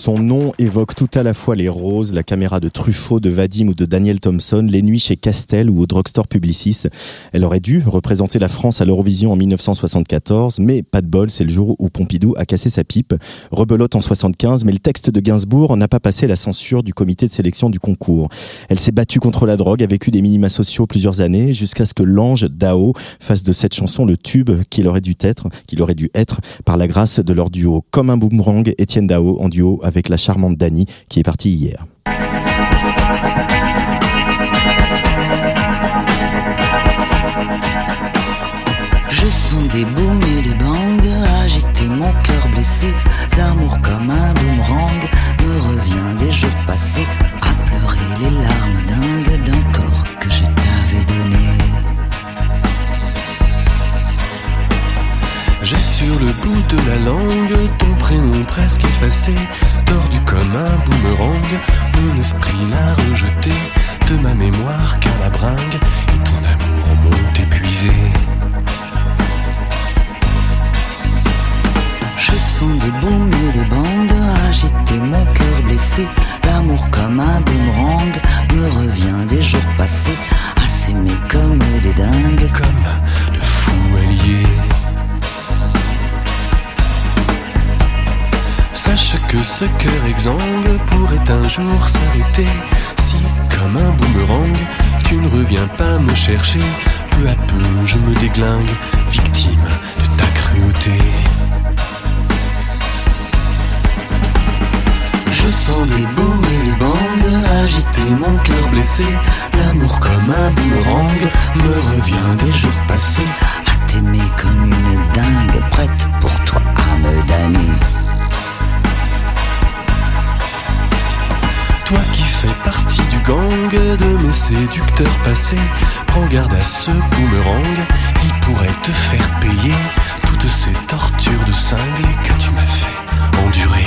Son nom évoque tout à la fois les roses, la caméra de Truffaut, de Vadim ou de Daniel Thompson, les nuits chez Castel ou au drugstore Publicis. Elle aurait dû représenter la France à l'Eurovision en 1974, mais pas de bol, c'est le jour où Pompidou a cassé sa pipe. Rebelote en 75, mais le texte de Gainsbourg n'a pas passé la censure du comité de sélection du concours. Elle s'est battue contre la drogue, a vécu des minima sociaux plusieurs années, jusqu'à ce que l'ange Dao fasse de cette chanson le tube qu'il aurait dû être, qu'il aurait dû être par la grâce de leur duo. Comme un boomerang, Étienne Dao en duo la charmante Dani qui est partie hier. Je sens des booms et des bangs agiter mon cœur blessé. L'amour comme un boomerang me revient des jours passés à pleurer les larmes dingues d'un corps que je t'avais donné. J'ai sur le bout de la langue ton prénom presque effacé, tordu comme un boomerang. Mon esprit l'a rejeté de ma mémoire car la bringue et ton amour m'ont épuisé. Je sens des et des bangs agiter mon cœur blessé. L'amour comme un boomerang me revient des jours passés à s'aimer comme des dingues. Comme de fous alliés. Sache que ce cœur exsangue pourrait un jour s'arrêter si, comme un boomerang, tu ne reviens pas me chercher. Peu à peu, je me déglingue, victime de ta cruauté. Je sens des booms et des bangs agiter mon cœur blessé. L'amour comme un boomerang me revient des jours passés à t'aimer comme une dingue prête pour toi à me damner. Toi qui fais partie du gang de mes séducteurs passés, prends garde à ce boomerang, il pourrait te faire payer toutes ces tortures de cinglé que tu m'as fait endurer.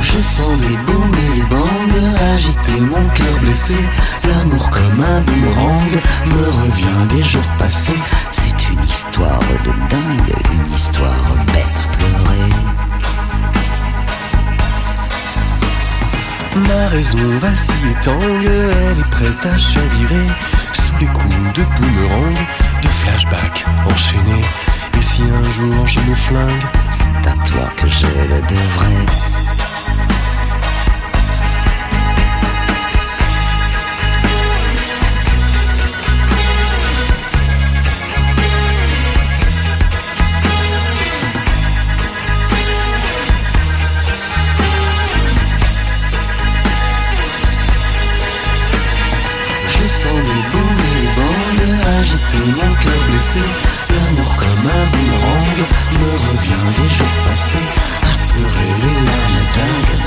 Je sens des booms et des bangs agiter mon cœur blessé. L'amour comme un boomerang me revient des jours passés. C'est une histoire de dingue, une histoire bête Ma raison vacille et tangue, elle est prête à chavirer sous les coups de boomerang, de flashback enchaînés. Et si un jour je me flingue, C'est à toi que je le devrais. Mon cœur blessé. L'amour comme un boomerang me revient des jours passés à les larmes dingues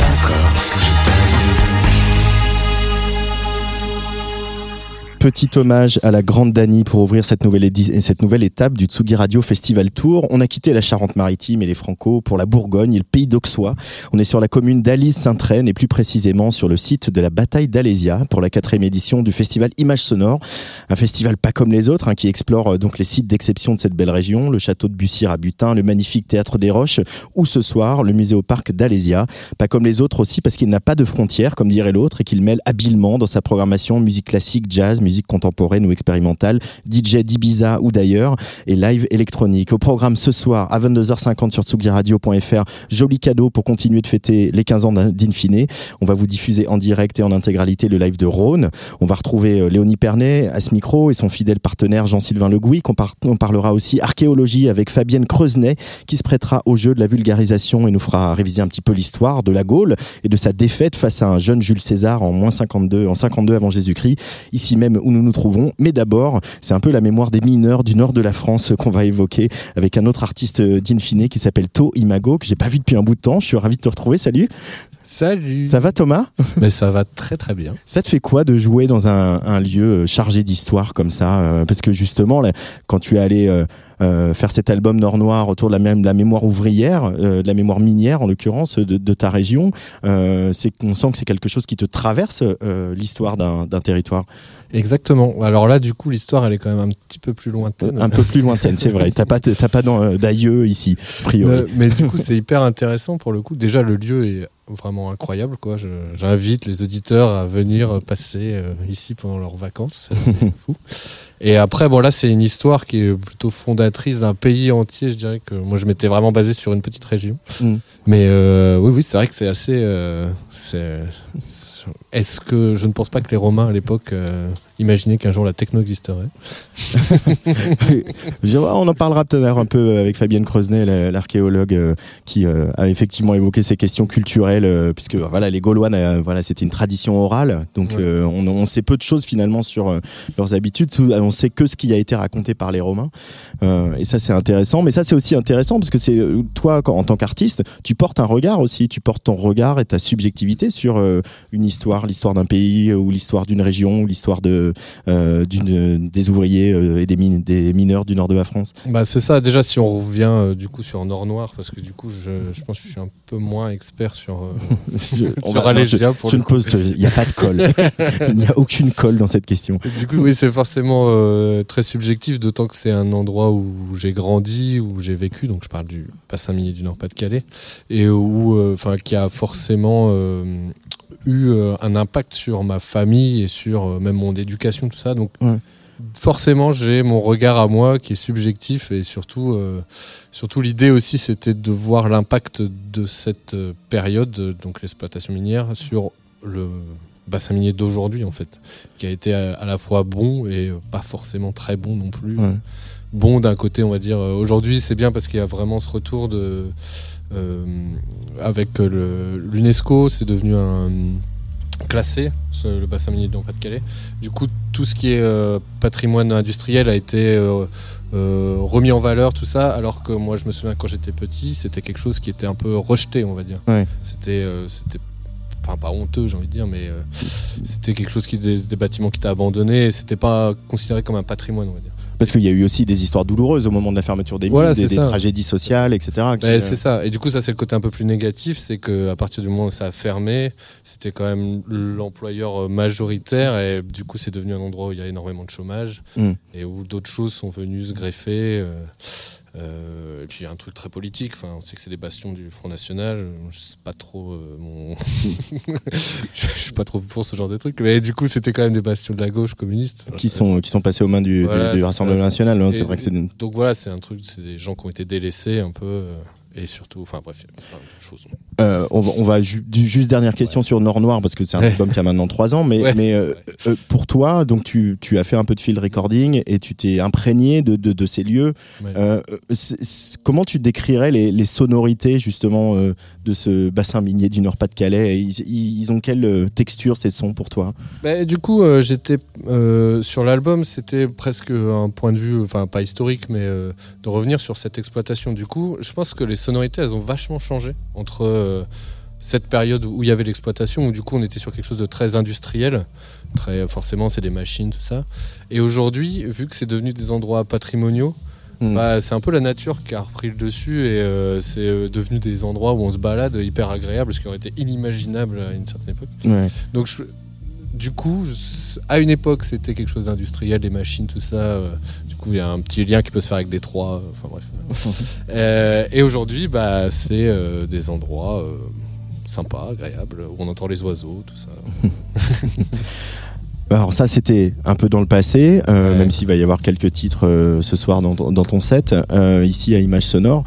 Petit hommage à la grande Dani pour ouvrir cette nouvelle, cette nouvelle étape du Tsugi Radio Festival Tour. On a quitté la Charente-Maritime et les Franco pour la Bourgogne et le pays d'Auxois. On est sur la commune d'Alise-Saint-Traine et plus précisément sur le site de la bataille d'Alésia pour la quatrième édition du festival Images Sonores. Un festival pas comme les autres hein, qui explore euh, donc les sites d'exception de cette belle région, le château de Bussire à Butin, le magnifique théâtre des Roches ou ce soir le musée au parc d'Alésia. Pas comme les autres aussi parce qu'il n'a pas de frontières comme dirait l'autre et qu'il mêle habilement dans sa programmation musique classique, jazz, musique contemporaine ou expérimentale, DJ d'Ibiza ou d'ailleurs, et live électronique. Au programme ce soir à 22h50 sur tsugiradio.fr, joli cadeau pour continuer de fêter les 15 ans d'Infine. On va vous diffuser en direct et en intégralité le live de Rhône. On va retrouver euh, Léonie Pernet à ce micro et son fidèle partenaire Jean-Sylvain Le. On, parlera aussi archéologie avec Fabienne Creusenet qui se prêtera au jeu de la vulgarisation et nous fera réviser un petit peu l'histoire de la Gaule et de sa défaite face à un jeune Jules César en moins 52, en 52 avant Jésus-Christ, ici même où nous nous trouvons. Mais d'abord, c'est un peu la mémoire des mineurs du nord de la France qu'on va évoquer avec un autre artiste d'Infine qui s'appelle To Imago que j'ai pas vu depuis un bout de temps. Je suis ravi de te retrouver. Salut. Salut. Ça va Thomas? Mais ça va très très bien. Ça te fait quoi de jouer dans un, lieu chargé d'histoire comme ça euh, Parce que justement, quand tu es allé euh, euh, faire cet album Nord Noir autour de la, même, la mémoire ouvrière, euh, de la mémoire minière en l'occurrence de, ta région. Euh, c'est on sent que c'est quelque chose qui te traverse l'histoire d'un territoire. Exactement. Alors là, du coup, l'histoire, elle est quand même un petit peu plus lointaine. Un peu plus lointaine, c'est vrai. T'as pas, pas d'aïeux ici, priori. Mais, du coup, c'est hyper intéressant pour le coup. Déjà, le lieu est vraiment incroyable. Quoi. J'invite les auditeurs à venir passer ici pendant leurs vacances. C'est fou. Et après, bon, là, c'est une histoire qui est plutôt fondatrice d'un pays entier. Je dirais que moi, je m'étais vraiment basé sur une petite région. Mm. Mais euh, oui, oui, c'est vrai que c'est assez. Euh, est-ce que je ne pense pas que les Romains à l'époque euh, imaginaient qu'un jour la techno existerait On en parlera peut-être un peu avec Fabienne Creusenet, l'archéologue, euh, qui euh, a effectivement évoqué ces questions culturelles, puisque voilà, les Gaulois, voilà, c'était une tradition orale, donc on, sait peu de choses finalement sur leurs habitudes. On sait que ce qui a été raconté par les Romains, et ça c'est intéressant. Mais ça c'est aussi intéressant parce que c'est toi, en tant qu'artiste, tu portes un regard aussi, tu portes ton regard et ta subjectivité sur une histoire, l'histoire d'un pays ou l'histoire d'une région ou l'histoire de euh, des ouvriers euh, et des, des mineurs du nord de la France. Bah c'est ça. Déjà si on revient euh, du coup sur Nord Noir parce que du coup je, je, pense que je suis un peu moins expert sur. je, je, ne pose. Il n'y a pas de colle. il n'y a aucune colle dans cette question. du coup oui c'est forcément très subjectif d'autant que c'est un endroit où j'ai grandi où j'ai vécu donc je parle du bassin minier du Nord-Pas-de-Calais et où enfin qui a forcément eu euh, un impact sur ma famille et sur euh, même mon éducation, tout ça. Donc, forcément, j'ai mon regard à moi qui est subjectif et surtout, euh, surtout l'idée aussi, c'était de voir l'impact de cette période, donc l'exploitation minière, sur le bassin minier d'aujourd'hui, en fait, qui a été à, la fois bon et pas forcément très bon non plus. Bon d'un côté, on va dire, aujourd'hui, c'est bien parce qu'il y a vraiment ce retour de avec l'UNESCO, c'est devenu un classé, le bassin minier de Pas-de-Calais. Du coup, tout ce qui est euh, patrimoine industriel a été euh, remis en valeur, tout ça, alors que moi, je me souviens quand j'étais petit, c'était quelque chose qui était un peu rejeté, on va dire. C'était, c'était, enfin pas honteux, j'ai envie de dire, mais c'était quelque chose qui des, des bâtiments qui étaient abandonnés, et c'était pas considéré comme un patrimoine, on va dire. Parce qu'il y a eu aussi des histoires douloureuses au moment de la fermeture des mines, des, tragédies sociales, etc. c'est euh, ça. Et du coup, ça, c'est le côté un peu plus négatif c'est qu'à partir du moment où ça a fermé, c'était quand même l'employeur majoritaire. Et du coup, c'est devenu un endroit où il y a énormément de chômage hmm. et où d'autres choses sont venues se greffer. Euh, euh, et puis il y a un truc très politique. Enfin, on sait que c'est des bastions du Front National. Je sais pas trop euh, mon. je suis pas trop pour ce genre de trucs. Mais du coup, c'était quand même des bastions de la gauche communiste. Qui sont qui sont passés aux mains du, du, Rassemblement National. Hein, c'est vrai que c'est. Donc voilà, c'est un truc. C'est des gens qui ont été délaissés un peu. Euh, et surtout, enfin bref, plein de choses. Euh, on va, juste dernière question sur Nord Noir parce que c'est un album qui a maintenant trois ans, mais, mais euh, euh, pour toi, donc tu, tu, as fait un peu de field recording et tu t'es imprégné de, de, ces lieux. comment tu décrirais les, les sonorités justement de ce bassin minier du Nord-Pas-de-Calais? Ils, ils, ont quelle texture ces sons pour toi? Bah, Du coup, j'étais sur l'album, c'était presque un point de vue, enfin pas historique, mais de revenir sur cette exploitation. Du coup, je pense que les sonorités, elles ont vachement changé entre euh, cette période où il y avait l'exploitation, où du coup on était sur quelque chose de très industriel, très forcément c'est des machines, tout ça. Et aujourd'hui, vu que c'est devenu des endroits patrimoniaux, hmm. bah, c'est un peu la nature qui a repris le dessus et euh, c'est euh, devenu des endroits où on se balade hyper agréable, ce qui aurait été inimaginable à une certaine époque. Donc je, du coup, à une époque, c'était quelque chose d'industriel, des machines, tout ça. Euh, il y a un petit lien qui peut se faire avec des trois. Euh, enfin bref. Euh, et aujourd'hui, bah, c'est des endroits sympas, agréables, où on entend les oiseaux, tout ça. Alors ça, c'était un peu dans le passé, euh, Ouais. même s'il va y avoir quelques titres euh, ce soir dans, ton- dans ton set, euh, ici à Image Sonore.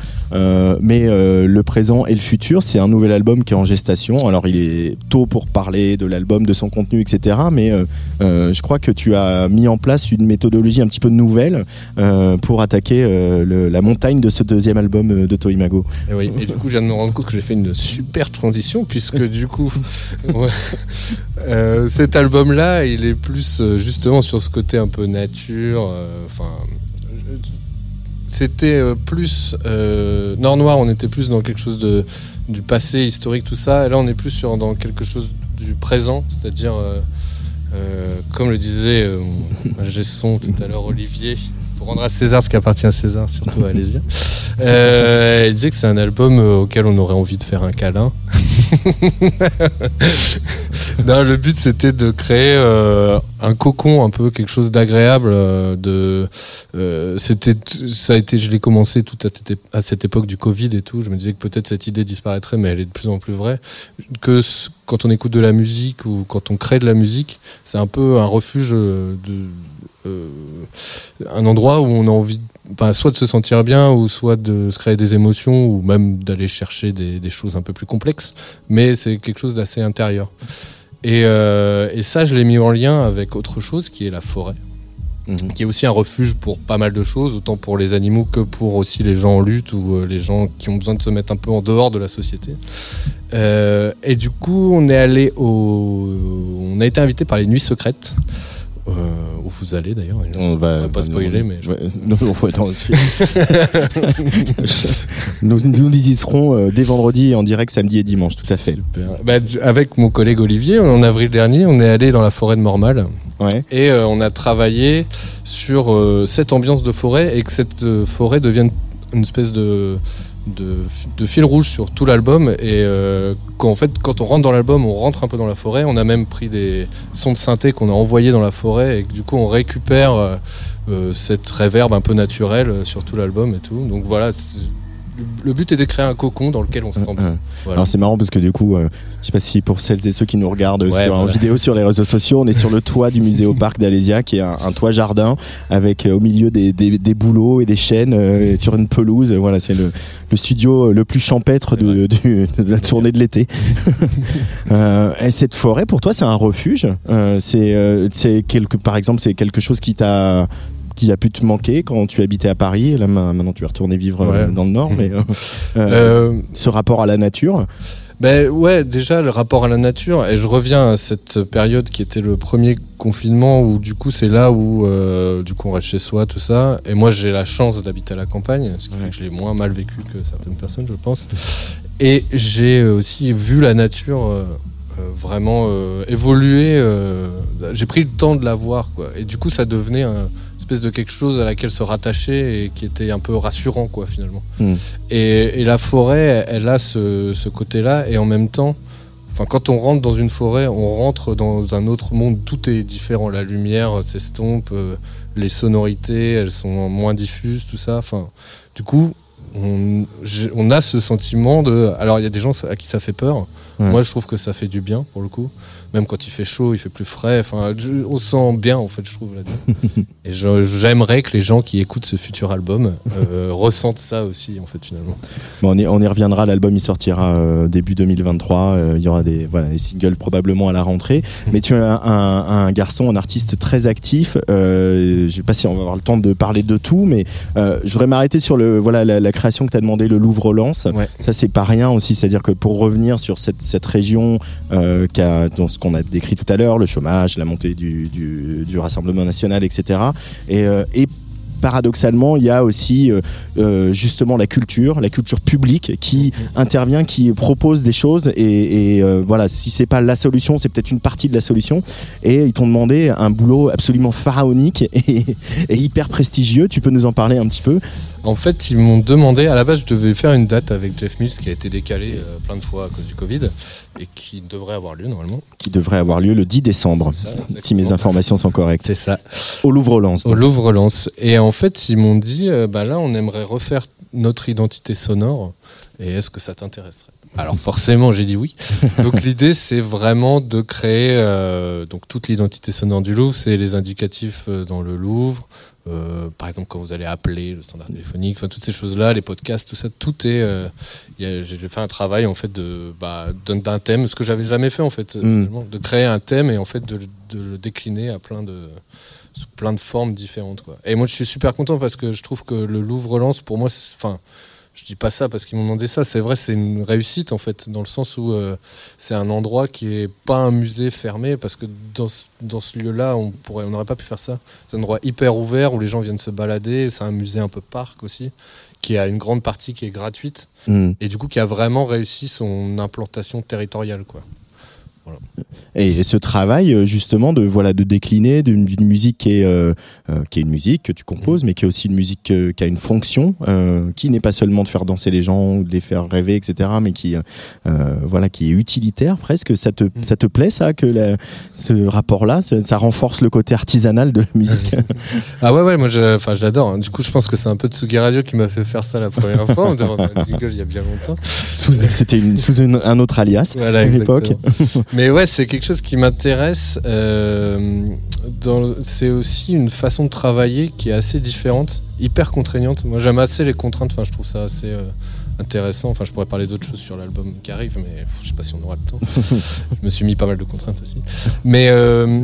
Mais le présent et le futur, c'est un nouvel album qui est en gestation. Alors il est tôt pour parler de l'album, de son contenu, etc. Mais je crois que tu as mis en place une méthodologie un petit peu nouvelle pour attaquer le- la montagne de ce deuxième album de Toimago. Et, oui. et du coup, je viens de me rendre compte que j'ai fait une super transition, puisque du coup, ouais, cet album-là, il est plus euh, justement sur ce côté un peu nature. euh, Enfin, c'était euh, plus Nord Noir, on était plus dans quelque chose de du passé historique, tout ça. Et là, on est plus sur dans quelque chose du présent, c'est-à-dire. comme le disait mon ingé son tout à l'heure, Olivier, pour rendre à César ce qui appartient à César, surtout à Alésia. Il disait que c'est un album auquel on aurait envie de faire un câlin. non, le but c'était de créer euh, un cocon, un peu quelque chose d'agréable. euh, euh, c'était, ça a été, je l'ai commencé tout à, cette- époque du Covid et tout. Je me disais que peut-être cette idée disparaîtrait, mais elle est de plus en plus vraie. Que quand on écoute de la musique ou quand on crée de la musique, c'est un peu un refuge un endroit où on a envie bah, soit de se sentir bien ou soit de se créer des émotions ou même d'aller chercher des choses un peu plus complexes mais c'est quelque chose d'assez intérieur et, euh, et ça je l'ai mis en lien avec autre chose qui est la forêt Mhm. qui est aussi un refuge pour pas mal de choses, autant pour les animaux que pour aussi les gens en lutte ou euh, les gens qui ont besoin de se mettre un peu en dehors de la société. Euh, et du coup, on est allé au, on a été invité par les Nuits Secrètes, euh, où vous allez d'ailleurs. On On va pas spoiler, mais je- nous, nous y serons euh, dès vendredi en direct samedi et dimanche, tout à fait. Bah, avec mon collègue Olivier, en avril dernier, on est allé dans la forêt de Mormal Ouais. et euh, on a travaillé sur euh, cette ambiance de forêt et que cette forêt devienne une espèce de, de, fil rouge sur tout l'album. Et euh, qu'en fait, quand on rentre dans l'album, on rentre un peu dans la forêt. On a même pris des sons de synthé qu'on a envoyés dans la forêt et du coup, on récupère euh, euh, cette réverb un peu naturelle sur tout l'album et tout. Donc voilà. Le but est de créer un cocon dans lequel on se sent bien. Euh, Voilà. Alors c'est marrant parce que du coup, euh, je sais pas si pour celles et ceux qui nous regardent Ouais, sur, en vidéo sur les réseaux sociaux, on est sur le toit du musée au parc d'Alésia, qui est un, un toit jardin avec euh, au milieu des, des, des bouleaux et des chênes euh, sur une pelouse. Voilà, c'est le, le studio le plus champêtre de, du- de la tournée de l'été. Euh, et cette forêt, pour toi, c'est un refuge. Euh, c'est, euh, c'est quelque, par exemple, c'est quelque chose qui t'a qui a pu te manquer quand tu habitais à Paris. Là, ma- maintenant, tu es retourné vivre euh, Ouais. dans le Nord, mais euh, euh, ce rapport à la nature. Ben ouais, déjà le rapport à la nature, et je reviens à cette période qui était le premier confinement où du coup c'est là où euh, du coup on reste chez soi, tout ça. Et moi j'ai la chance d'habiter à la campagne, ce qui fait que je l'ai moins mal vécu que certaines personnes, je pense. Et j'ai aussi vu la nature euh, vraiment euh, évoluer. j'ai pris le temps de la voir, quoi. Et du coup ça devenait un espèce de quelque chose à laquelle se rattacher et qui était un peu rassurant, quoi, finalement. Mm. Et, et la forêt, elle a ce, ce côté-là, et en même temps, enfin, quand on rentre dans une forêt, on rentre dans un autre monde, tout est différent. La lumière s'estompe, euh, les sonorités, elles sont moins diffuses, tout ça. Enfin, du coup, on, a ce sentiment de. Alors, il y a des gens à qui ça fait peur. Ouais. Moi, je trouve que ça fait du bien, pour le coup. Même quand il fait chaud, il fait plus frais. Enfin, on se sent bien, en fait, je trouve. Et j'aimerais que les gens qui écoutent ce futur album euh, ressentent ça aussi, en fait, finalement. Bon, on, y, on y reviendra, l'album il sortira euh, début 2023, euh, il y aura des, voilà, des singles probablement à la rentrée, mais tu es un, un- un garçon, un artiste très actif, je sais pas si on va avoir le temps de parler de tout, mais je voudrais m'arrêter sur le, voilà, la, la création que tu as demandé, le Louvre Lance, Ouais. ça c'est pas rien aussi, c'est-à-dire que pour revenir sur cette, cette région euh, qui a, dans ce qu'on a décrit tout à l'heure, le chômage, la montée du, du, Rassemblement national, etc., et, et paradoxalement, il y a aussi euh, euh, justement la culture, la culture publique qui intervient, qui propose des choses et, et, euh, voilà, si c'est pas la solution, c'est peut-être une partie de la solution. Et ils t'ont demandé un boulot absolument pharaonique et, et hyper prestigieux. Tu peux nous en parler un petit peu? En fait, ils m'ont demandé, à la base, je devais faire une date avec Jeff Mills qui a été décalée euh, plein de fois à cause du Covid et qui devrait avoir lieu normalement. qui devrait avoir lieu le 10 décembre, ça, si mes informations sont correctes, C'est ça. au Louvre-Lens. Au Louvre Lens. Et en fait, ils m'ont dit, euh, bah là, on aimerait refaire notre identité sonore. Et est-ce que ça t'intéresserait? Alors forcément, j'ai dit oui. Donc l'idée, c'est vraiment de créer euh, donc toute l'identité sonore du Louvre, c'est les indicatifs euh, dans le Louvre. Euh, par exemple, quand vous allez appeler le standard téléphonique, enfin toutes ces choses-là, les podcasts, tout ça, tout est. J'ai fait un travail en fait de bah, d'un thème, ce que j'avais jamais fait en fait, euh, Mm. finalement, de créer un thème et en fait de, de le décliner à plein de sous plein de formes différentes. Quoi. Et moi, je suis super content parce que je trouve que le Louvre relance, pour moi, enfin, je dis pas ça parce qu'ils m'ont demandé ça. C'est vrai, c'est une réussite en fait, dans le sens où euh, c'est un endroit qui est pas un musée fermé parce que dans ce, dans ce lieu-là, on pourrait, on n'aurait pas pu faire ça. C'est un endroit hyper ouvert où les gens viennent se balader. C'est un musée un peu parc aussi, qui a une grande partie qui est gratuite Hmm. et du coup qui a vraiment réussi son implantation territoriale, quoi. Et ce travail, euh, justement, de voilà, de décliner d'une musique qui est, euh, euh, qui est une musique que tu composes, mais qui est aussi une musique euh, qui a une fonction, euh, qui n'est pas seulement de faire danser les gens ou de les faire rêver, etc., mais qui, voilà, qui est utilitaire presque. Ça te, ça te plaît, ça, que la- ce rapport-là, ça, ça renforce le côté artisanal de la musique Ah ouais, ouais, moi enfin, j'adore. hein. Du coup, je pense que c'est un peu Tsugi Radio qui m'a fait faire ça la première fois. On devant il y a bien longtemps. C'était sous un autre alias Voilà, à l'époque. Mais ouais, c'est quelque chose qui m'intéresse. euh, c'est aussi une façon de travailler qui est assez différente, hyper contraignante. Moi, j'aime assez les contraintes. Enfin, je trouve ça assez euh, intéressant. Enfin, je pourrais parler d'autres choses sur l'album qui arrive, mais je sais pas si on aura le temps. je me suis mis pas mal de contraintes aussi. Mais euh,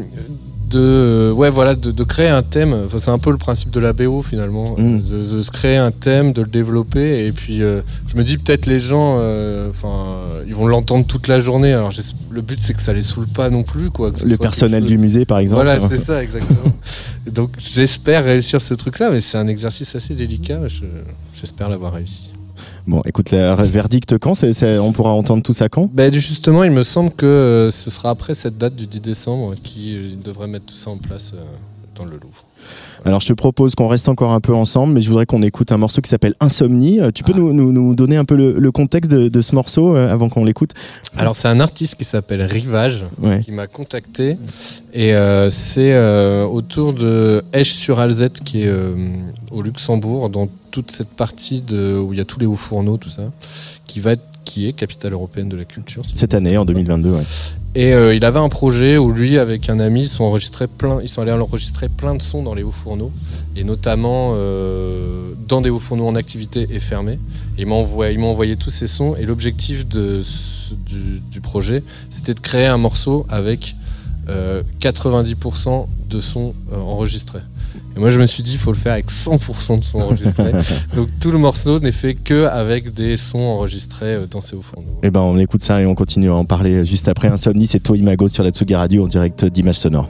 de, ouais, voilà, de, de créer un thème. Enfin, c'est un peu le principe de la BO finalement, Mm. de, de se créer un thème, de le développer. Et puis, euh, je me dis peut-être les gens, euh, enfin, ils vont l'entendre toute la journée. Alors, le but c'est que ça les saoule pas non plus, quoi. Le personnel du musée, par exemple. Voilà, c'est ça, exactement. Donc, j'espère réussir ce truc-là, mais c'est un exercice assez délicat. Je- J'espère l'avoir réussi. Bon, écoute, le verdict quand On pourra entendre tout ça quand? Ben, justement, il me semble que euh, ce sera après cette date du 10 décembre qui euh, devrait mettre tout ça en place euh, dans le Louvre. Alors je te propose qu'on reste encore un peu ensemble, mais je voudrais qu'on écoute un morceau qui s'appelle Insomnie. Euh, Tu peux Ah. nous, nous- nous donner un peu le, le contexte de, de ce morceau euh, avant qu'on l'écoute? Alors, c'est un artiste qui s'appelle Rivage. Ouais. qui m'a contacté et euh, c'est euh, autour de Esch-sur-Alzette qui est euh, au Luxembourg dans toute cette partie de, où il y a tous les hauts fourneaux tout ça qui va être qui est capitale européenne de la culture si Cette année, en 2022, ouais. et euh, il avait un projet où lui, avec un ami, ils sont enregistrés plein, ils sont allés enregistrer plein de sons dans les hauts fourneaux, et notamment euh, dans des hauts fourneaux en activité et fermés. Et ils m'ont envoyé, envoyé tous ces sons, et l'objectif du, du projet, c'était de créer un morceau avec euh, 90% de sons euh, enregistrés. Et moi, je me suis dit, il faut le faire avec 100% de sons enregistrés. Donc tout le morceau n'est fait que avec des sons enregistrés euh, dans ces hauts fourneaux. Eh ben, on écoute ça et on continue à en parler juste après. Insomnie, c'est toi Imago sur la Tsugi Radio en direct d'Image Sonore.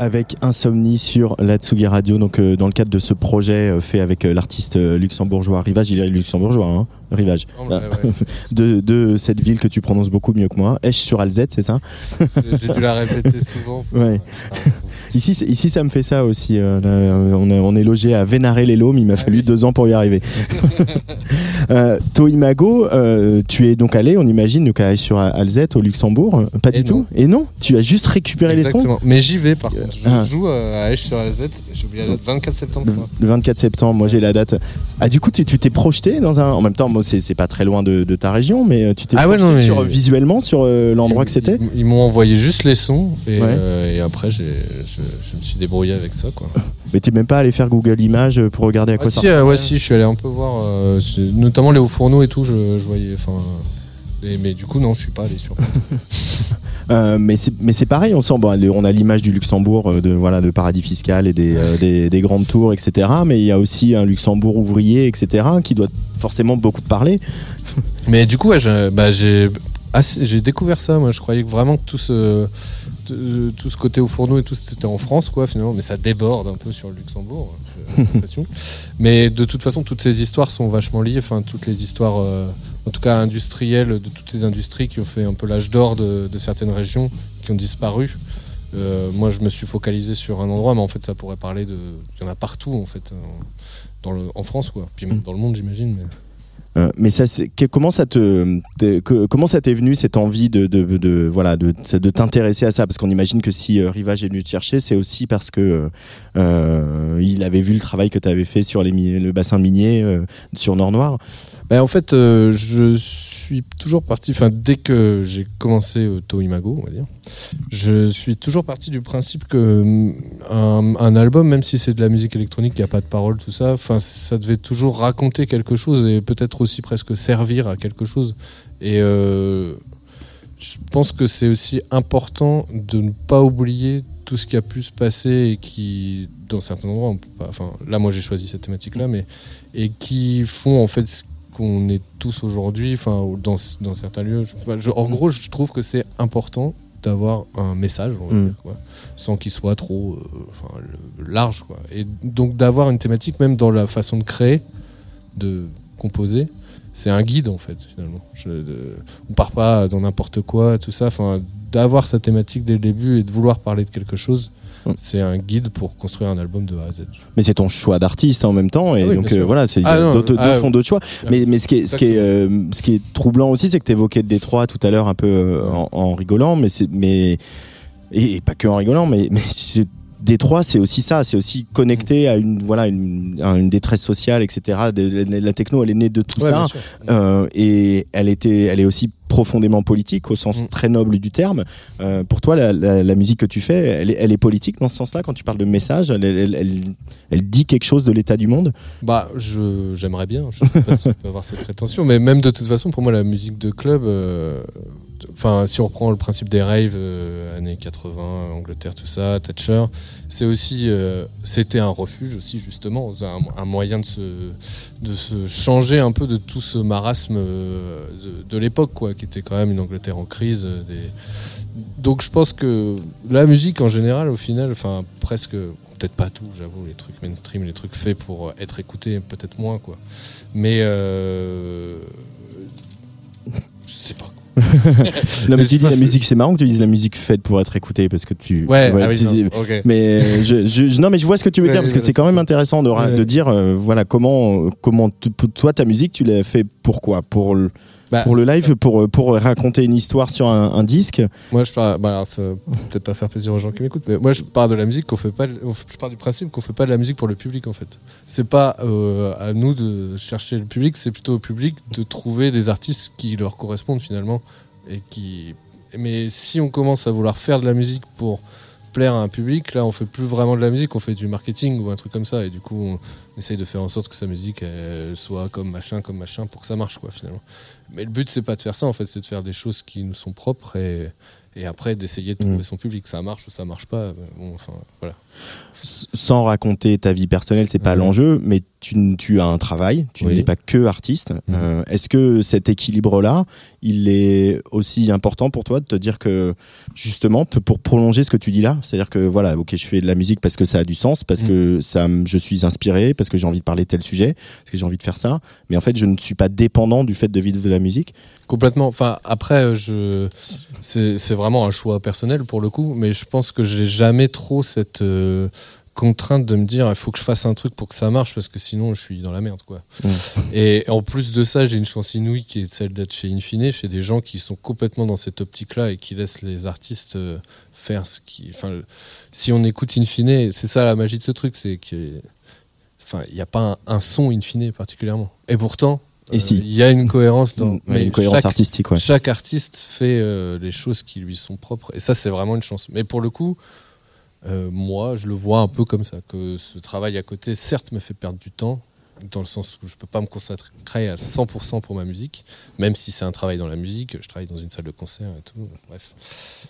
Avec Insomnie sur la Tsugi Radio, donc euh, dans le cadre de ce projet euh, fait avec euh, l'artiste luxembourgeois Rivage, il est luxembourgeois, hein Rivage, ouais. de, de cette ville que tu prononces beaucoup mieux que moi, Esch sur Alzette, c'est ça? J'ai- dû la répéter souvent. Ouais. Ici, ici, ça me fait ça aussi. là, on, est- on est logé à Vénaré-les-Laumes. Il m'a Ah fallu oui. deux ans pour y arriver. Euh, Toimago, euh, tu es donc allé, on imagine, donc à sur Alzette au Luxembourg. Pas Et du tout. Et non, tu as juste récupéré les sons. Exactement. Mais j'y vais par contre. Je Ah. joue euh, à Esch sur oublié la date. 24 septembre. Le, je crois. le 24 septembre, moi j'ai la date. Ah du coup tu t'es projeté dans un. En même temps, moi c'est pas très loin de, de ta région, mais euh, tu t'es Ah ouais, projeté non, sur, visuellement sur euh, l'endroit que c'était? Ils, ils m'ont envoyé juste les sons et, Ouais. euh, et après je, je me suis débrouillé avec ça quoi. Mais t'es même pas allé faire Google Images pour regarder à quoi Ah, ça si, ressemblait ouais, si, je suis allé un peu voir, notamment les hauts fourneaux et tout, je, je voyais. Et- mais du coup, non, je suis pas allé sur place. Euh, mais c'est pareil, on sent bon, on a l'image du Luxembourg euh, de voilà de paradis fiscal et des, euh, des, des grandes tours etc. Mais il y a aussi un Luxembourg ouvrier etc. qui doit forcément beaucoup te parler. mais du coup, ouais, bah, j'ai découvert ça. Moi, je croyais vraiment que tout ce, tout tout ce côté au fourneau et tout, c'était en France, quoi, finalement. Mais ça déborde un peu sur le Luxembourg, j'ai l'impression. mais de toute façon, toutes ces histoires sont vachement liées. Enfin, toutes les histoires, euh, en tout cas industrielles, de toutes les industries qui ont fait un peu l'âge d'or de, de certaines régions qui ont disparu. Euh, moi, je me suis focalisé sur un endroit, mais en fait, ça pourrait parler de. Il y en a partout, en fait, en, dans le, en France, quoi. Puis même Mm. dans le monde, j'imagine. Mais... Euh, mais ça, c'est- que- comment ça te, te- que- comment ça t'est venu cette envie de, de, de- voilà, de, t'intéresser à ça? Parce qu'on imagine que si euh, Rivage est venu te chercher, c'est aussi parce que euh, il avait vu le travail que tu avais fait sur les, le bassin minier sur Nord Noir. Ben, en fait, euh, je suis toujours parti, enfin, dès que j'ai commencé au Toimago, on va dire, je suis toujours parti du principe que hum, un, album, même si c'est de la musique électronique, il n'y a pas de paroles, tout ça, enfin, ça devait toujours raconter quelque chose et peut-être aussi presque servir à quelque chose. Et euh, je pense que c'est aussi important de ne pas oublier tout ce qui a pu se passer et qui, dans certains endroits, enfin, là, moi, j'ai choisi cette thématique-là, mais et qui font en fait ce qu'on est tous aujourd'hui, enfin dans, dans certains lieux. Je- enfin, je- en gros, je trouve que c'est important d'avoir un message, on va Mm. dire, quoi, sans qu'il soit trop euh, le- large. Quoi. Et donc d'avoir une thématique, même dans la façon de créer, de composer, c'est un guide en fait finalement. Je, de- on part pas dans n'importe quoi, tout ça. Enfin, d'avoir sa thématique dès le début et de vouloir parler de quelque chose, Mm. c'est un guide pour construire un album de A à Z. Mais c'est ton choix d'artiste en même temps, et Ah oui, donc euh, voilà, c'est Ah d'autres ah, font d'autres choix. Mais, mais ce qui est, ce qui est, euh, ce qui est troublant aussi, c'est que tu évoquais Détroit tout à l'heure un peu euh, en, en rigolant, mais c'est mais et, et pas que en rigolant, mais mais c'est- Détroit, c'est aussi ça, c'est aussi connecté à une voilà une, à une détresse sociale, etc. De- la, la techno, elle est née de tout Ouais, ça, euh, et elle était, elle est aussi profondément politique au sens Mm. très noble du terme. Euh, pour toi, la, la- la musique que tu fais, elle est, elle est politique dans ce sens-là. Quand tu parles de message, elle, elle- dit quelque chose de l'état du monde? Bah, je, j'aimerais bien. Je sais pas si je peux avoir cette prétention, mais même de toute façon, pour moi, la musique de club, euh, enfin, si on reprend le principe des raves, euh, années 80, Angleterre, tout ça, Thatcher, c'est aussi, euh, c'était un refuge aussi justement, un, moyen de se, de se changer un peu de tout ce marasme euh, de, l'époque, quoi, qui était quand même une Angleterre en crise. euh. Donc, je pense que la musique en général, au final, enfin, presque peut-être pas tout, j'avoue, les trucs mainstream, les trucs faits pour être écoutés, peut-être moins, quoi. Mais euh... je sais pas. Non, mais tu je dis la musique, c'est marrant que tu dises la musique faite pour être écoutée parce que tu. Ouais, ouais, ah oui, tu dis- non, ok. mais je, je- non, mais je vois ce que tu veux Ouais, dire parce que c'est quand même intéressant de, de dire euh, voilà comment comment toi ta musique tu l'as fait pourquoi? Pour le Bah, pour le live pour pour raconter une histoire sur un, un disque. Moi, je pars. Bah, peut-être pas faire plaisir aux gens qui m'écoutent, mais moi, je pars de la musique qu'on fait pas. Je pars du principe qu'on fait pas de la musique pour le public, en fait. C'est pas euh, à nous de chercher le public, c'est plutôt au public de trouver des artistes qui leur correspondent finalement et qui. Mais si on commence à vouloir faire de la musique pour plaire à un public, là, on fait plus vraiment de la musique, on fait du marketing ou un truc comme ça, et du coup, on essaye de faire en sorte que sa musique elle soit comme machin, comme machin, pour que ça marche, quoi, finalement. Mais le but, c'est pas de faire ça, en fait, c'est de faire des choses qui nous sont propres et, et après d'essayer de trouver Mm. son public. Ça marche ou ça marche pas. euh, Bon, enfin, voilà. Sans raconter ta vie personnelle, c'est pas Ouais. l'enjeu, mais tu, tu as un travail, tu Oui. n'es pas que artiste. Mhm. Euh, Est-ce que cet équilibre-là, il est aussi important pour toi de te dire que, justement, pour prolonger ce que tu dis là, c'est-à-dire que voilà, ok, je fais de la musique parce que ça a du sens, parce Mhm. que ça, je suis inspiré, parce que j'ai envie de parler de tel sujet, parce que j'ai envie de faire ça, mais en fait, je ne suis pas dépendant du fait de vivre de la musique. Complètement. Enfin, après, euh, je, c'est vraiment un choix personnel pour le coup, mais je pense que j'ai jamais trop cette euh, contrainte de me dire il faut que je fasse un truc pour que ça marche parce que sinon je suis dans la merde quoi. Mm. Et en plus de ça, j'ai une chance inouïe qui est celle d'être chez Infine, chez des gens qui sont complètement dans cette optique-là et qui laissent les artistes euh, faire ce qui. Enfin, le- si on écoute Infine, c'est ça la magie de ce truc, c'est que, enfin, il n'y a pas un, un son Infine particulièrement. Et pourtant. Euh, si. Il y a une cohérence dans. Mm, une cohérence chaque- artistique, ouais. chaque artiste fait euh, les choses qui lui sont propres. Et ça, c'est vraiment une chance. Mais pour le coup, euh, moi, je le vois un peu comme ça. Que ce travail à côté, certes, me fait perdre du temps, dans le sens où je peux pas me concentrer à 100% pour ma musique, même si c'est un travail dans la musique. Je travaille dans une salle de concert et tout. Bref.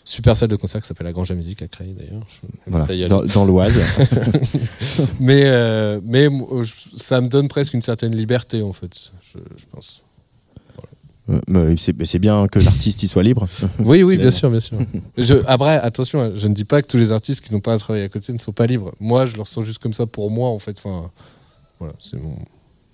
Super salle de concert qui s'appelle la Grange à Musique à Creil, d'ailleurs. Voilà, dans, dans l'Oise. Mais, euh, mais je- ça me donne presque une certaine liberté, en fait, je, je pense. Mais c'est bien que l'artiste y soit libre. Oui, oui, bien sûr, bien sûr. Je, après, attention, hein, je ne dis pas que tous les artistes qui n'ont pas à travailler à côté ne sont pas libres. Moi, je le ressens juste comme ça pour moi, en fait. Enfin, voilà, c'est mon,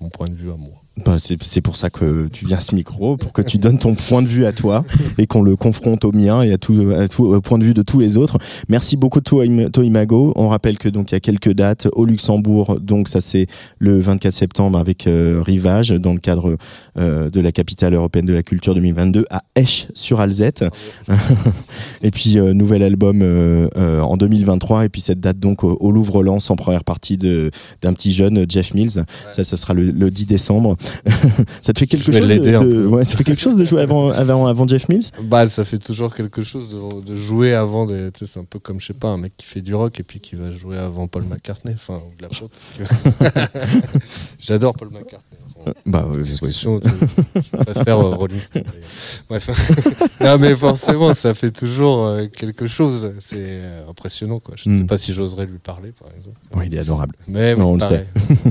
mon point de vue à moi. Bah, c'est pour ça que tu viens à ce micro, pour que tu donnes ton point de vue à toi et qu'on le confronte au mien et à tout, à tout au point de vue de tous les autres. Merci beaucoup Toi Imago. On rappelle que donc il y a quelques dates au Luxembourg, donc ça c'est le 24 septembre avec euh, Rivage dans le cadre euh, de la capitale européenne de la culture 2022 à Esch sur Alzette. et puis euh, nouvel album en 2023 et puis cette date donc au, au Louvre Lens en première partie de d'un petit jeune Jeff Mills. Ça ça sera le, le 10 décembre. ça te fait quelque chose de, ouais, ça fait quelque chose de jouer avant avant avant Jeff Mills? Bah, ça fait toujours quelque chose de, de jouer avant. des- c'est un peu comme, je sais pas, un mec qui fait du rock et puis qui va jouer avant Paul McCartney, enfin, ou de la pop. J'adore Paul McCartney. Bah tu sais, je préfère euh, Rolling Stone. Bref. non, mais forcément, ça fait toujours euh, quelque chose. C'est euh, impressionnant, quoi. Je ne sais Mm. pas si j'oserais lui parler, par exemple. ouais, il est adorable. Mais oui, Non, on le pareil.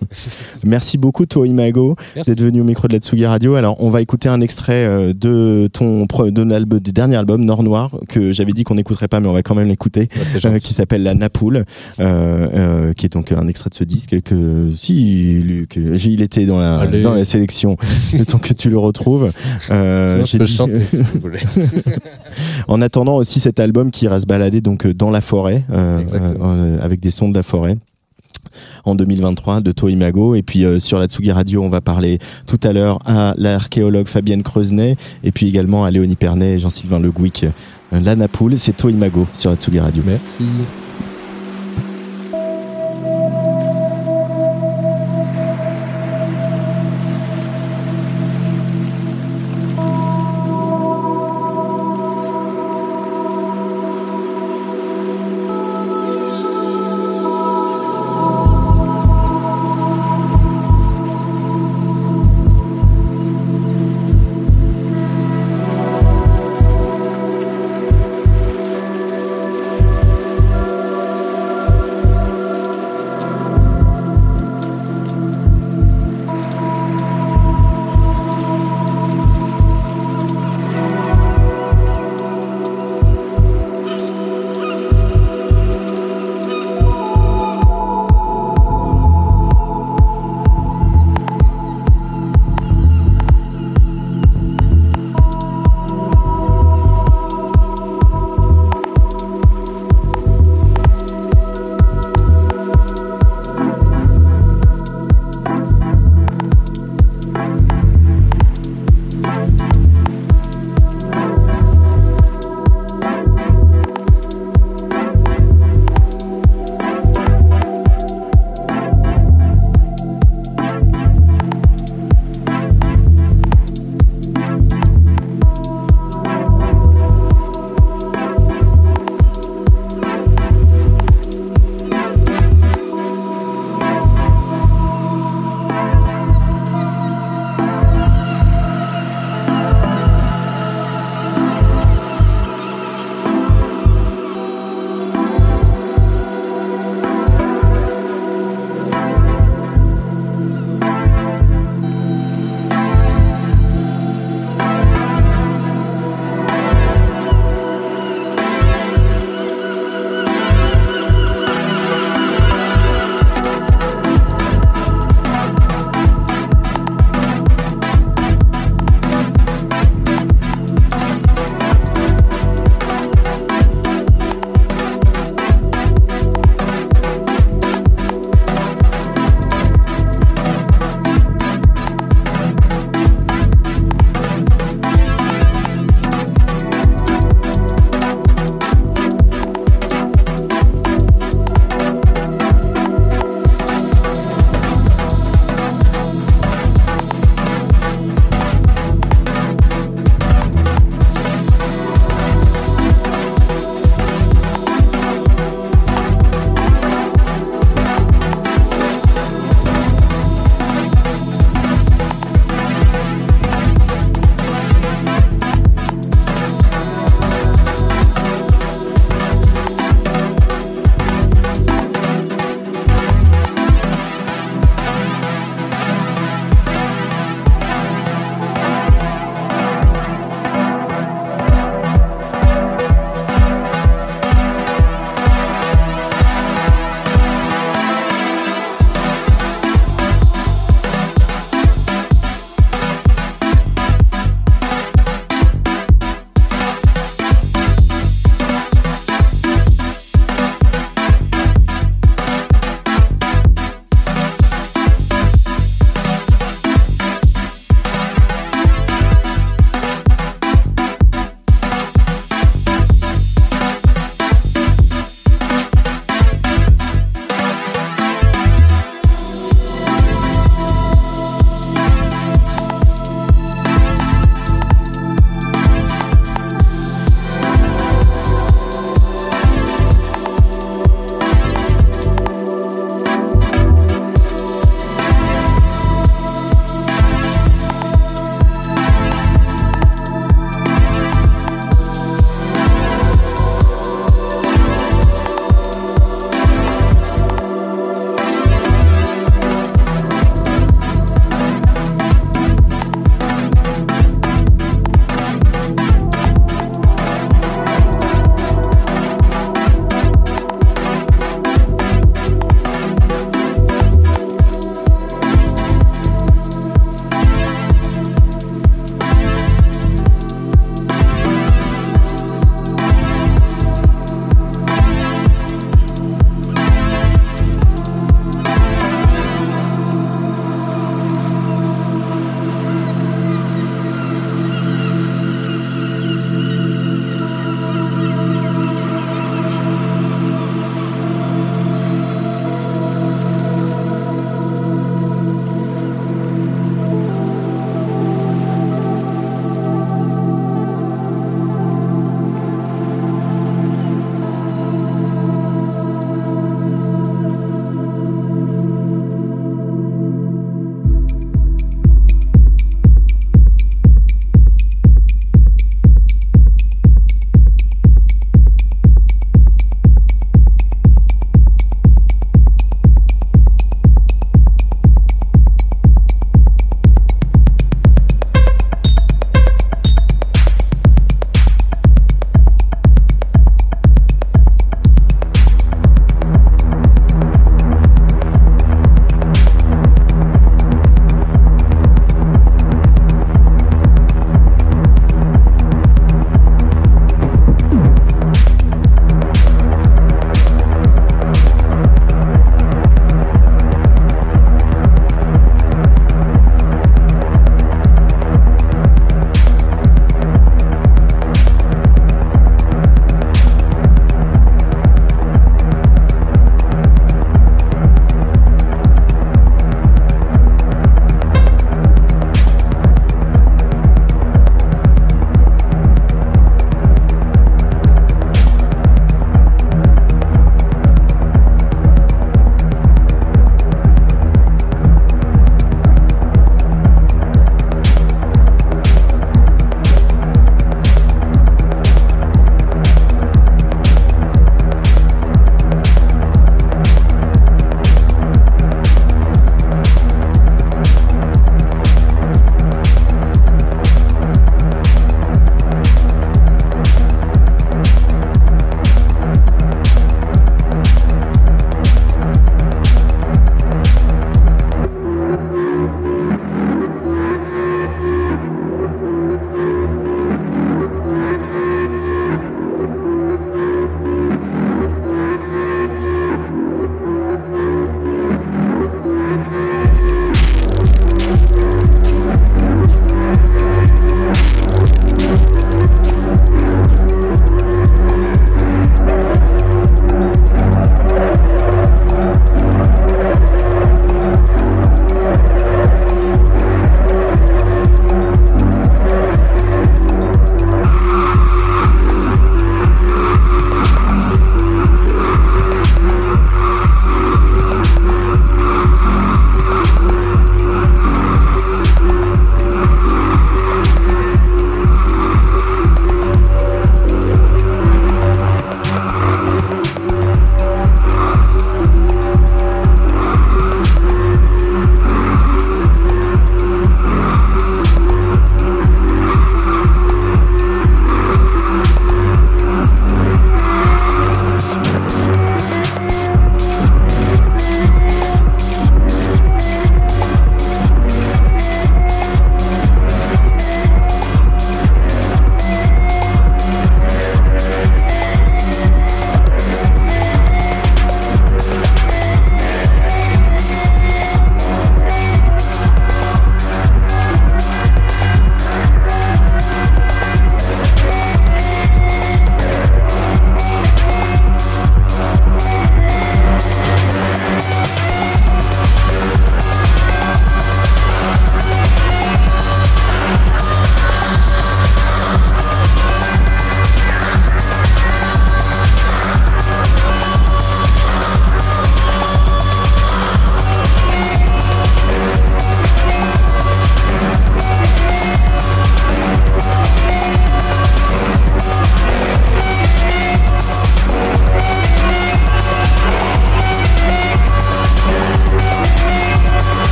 Merci beaucoup Toi Imago d'être venu au micro de la Tsugi Radio. Alors on va écouter un extrait de ton pre- de du dernier album Nord Noir que j'avais dit qu'on n'écouterait pas mais on va quand même l'écouter. C'est euh, qui s'appelle La Napoule, euh, euh, qui est donc un extrait de ce disque que si Luc, il était dans la Allez. Dans la sélection, le temps que tu le retrouves. Euh, Sinon, je j'ai peux dit- chanter si vous voulez. En attendant aussi cet album qui ira se balader donc euh, dans la forêt, euh, euh, avec des sons de la forêt. En 2023 de To Imago et puis euh, sur la Tsugi Radio on va parler tout à l'heure à l'archéologue Fabienne Creusenet et puis également à Léonie Pernet et Jean-Sylvain Le Gouic. Euh, La Napoule, c'est To Imago sur la Tsugi Radio. Merci.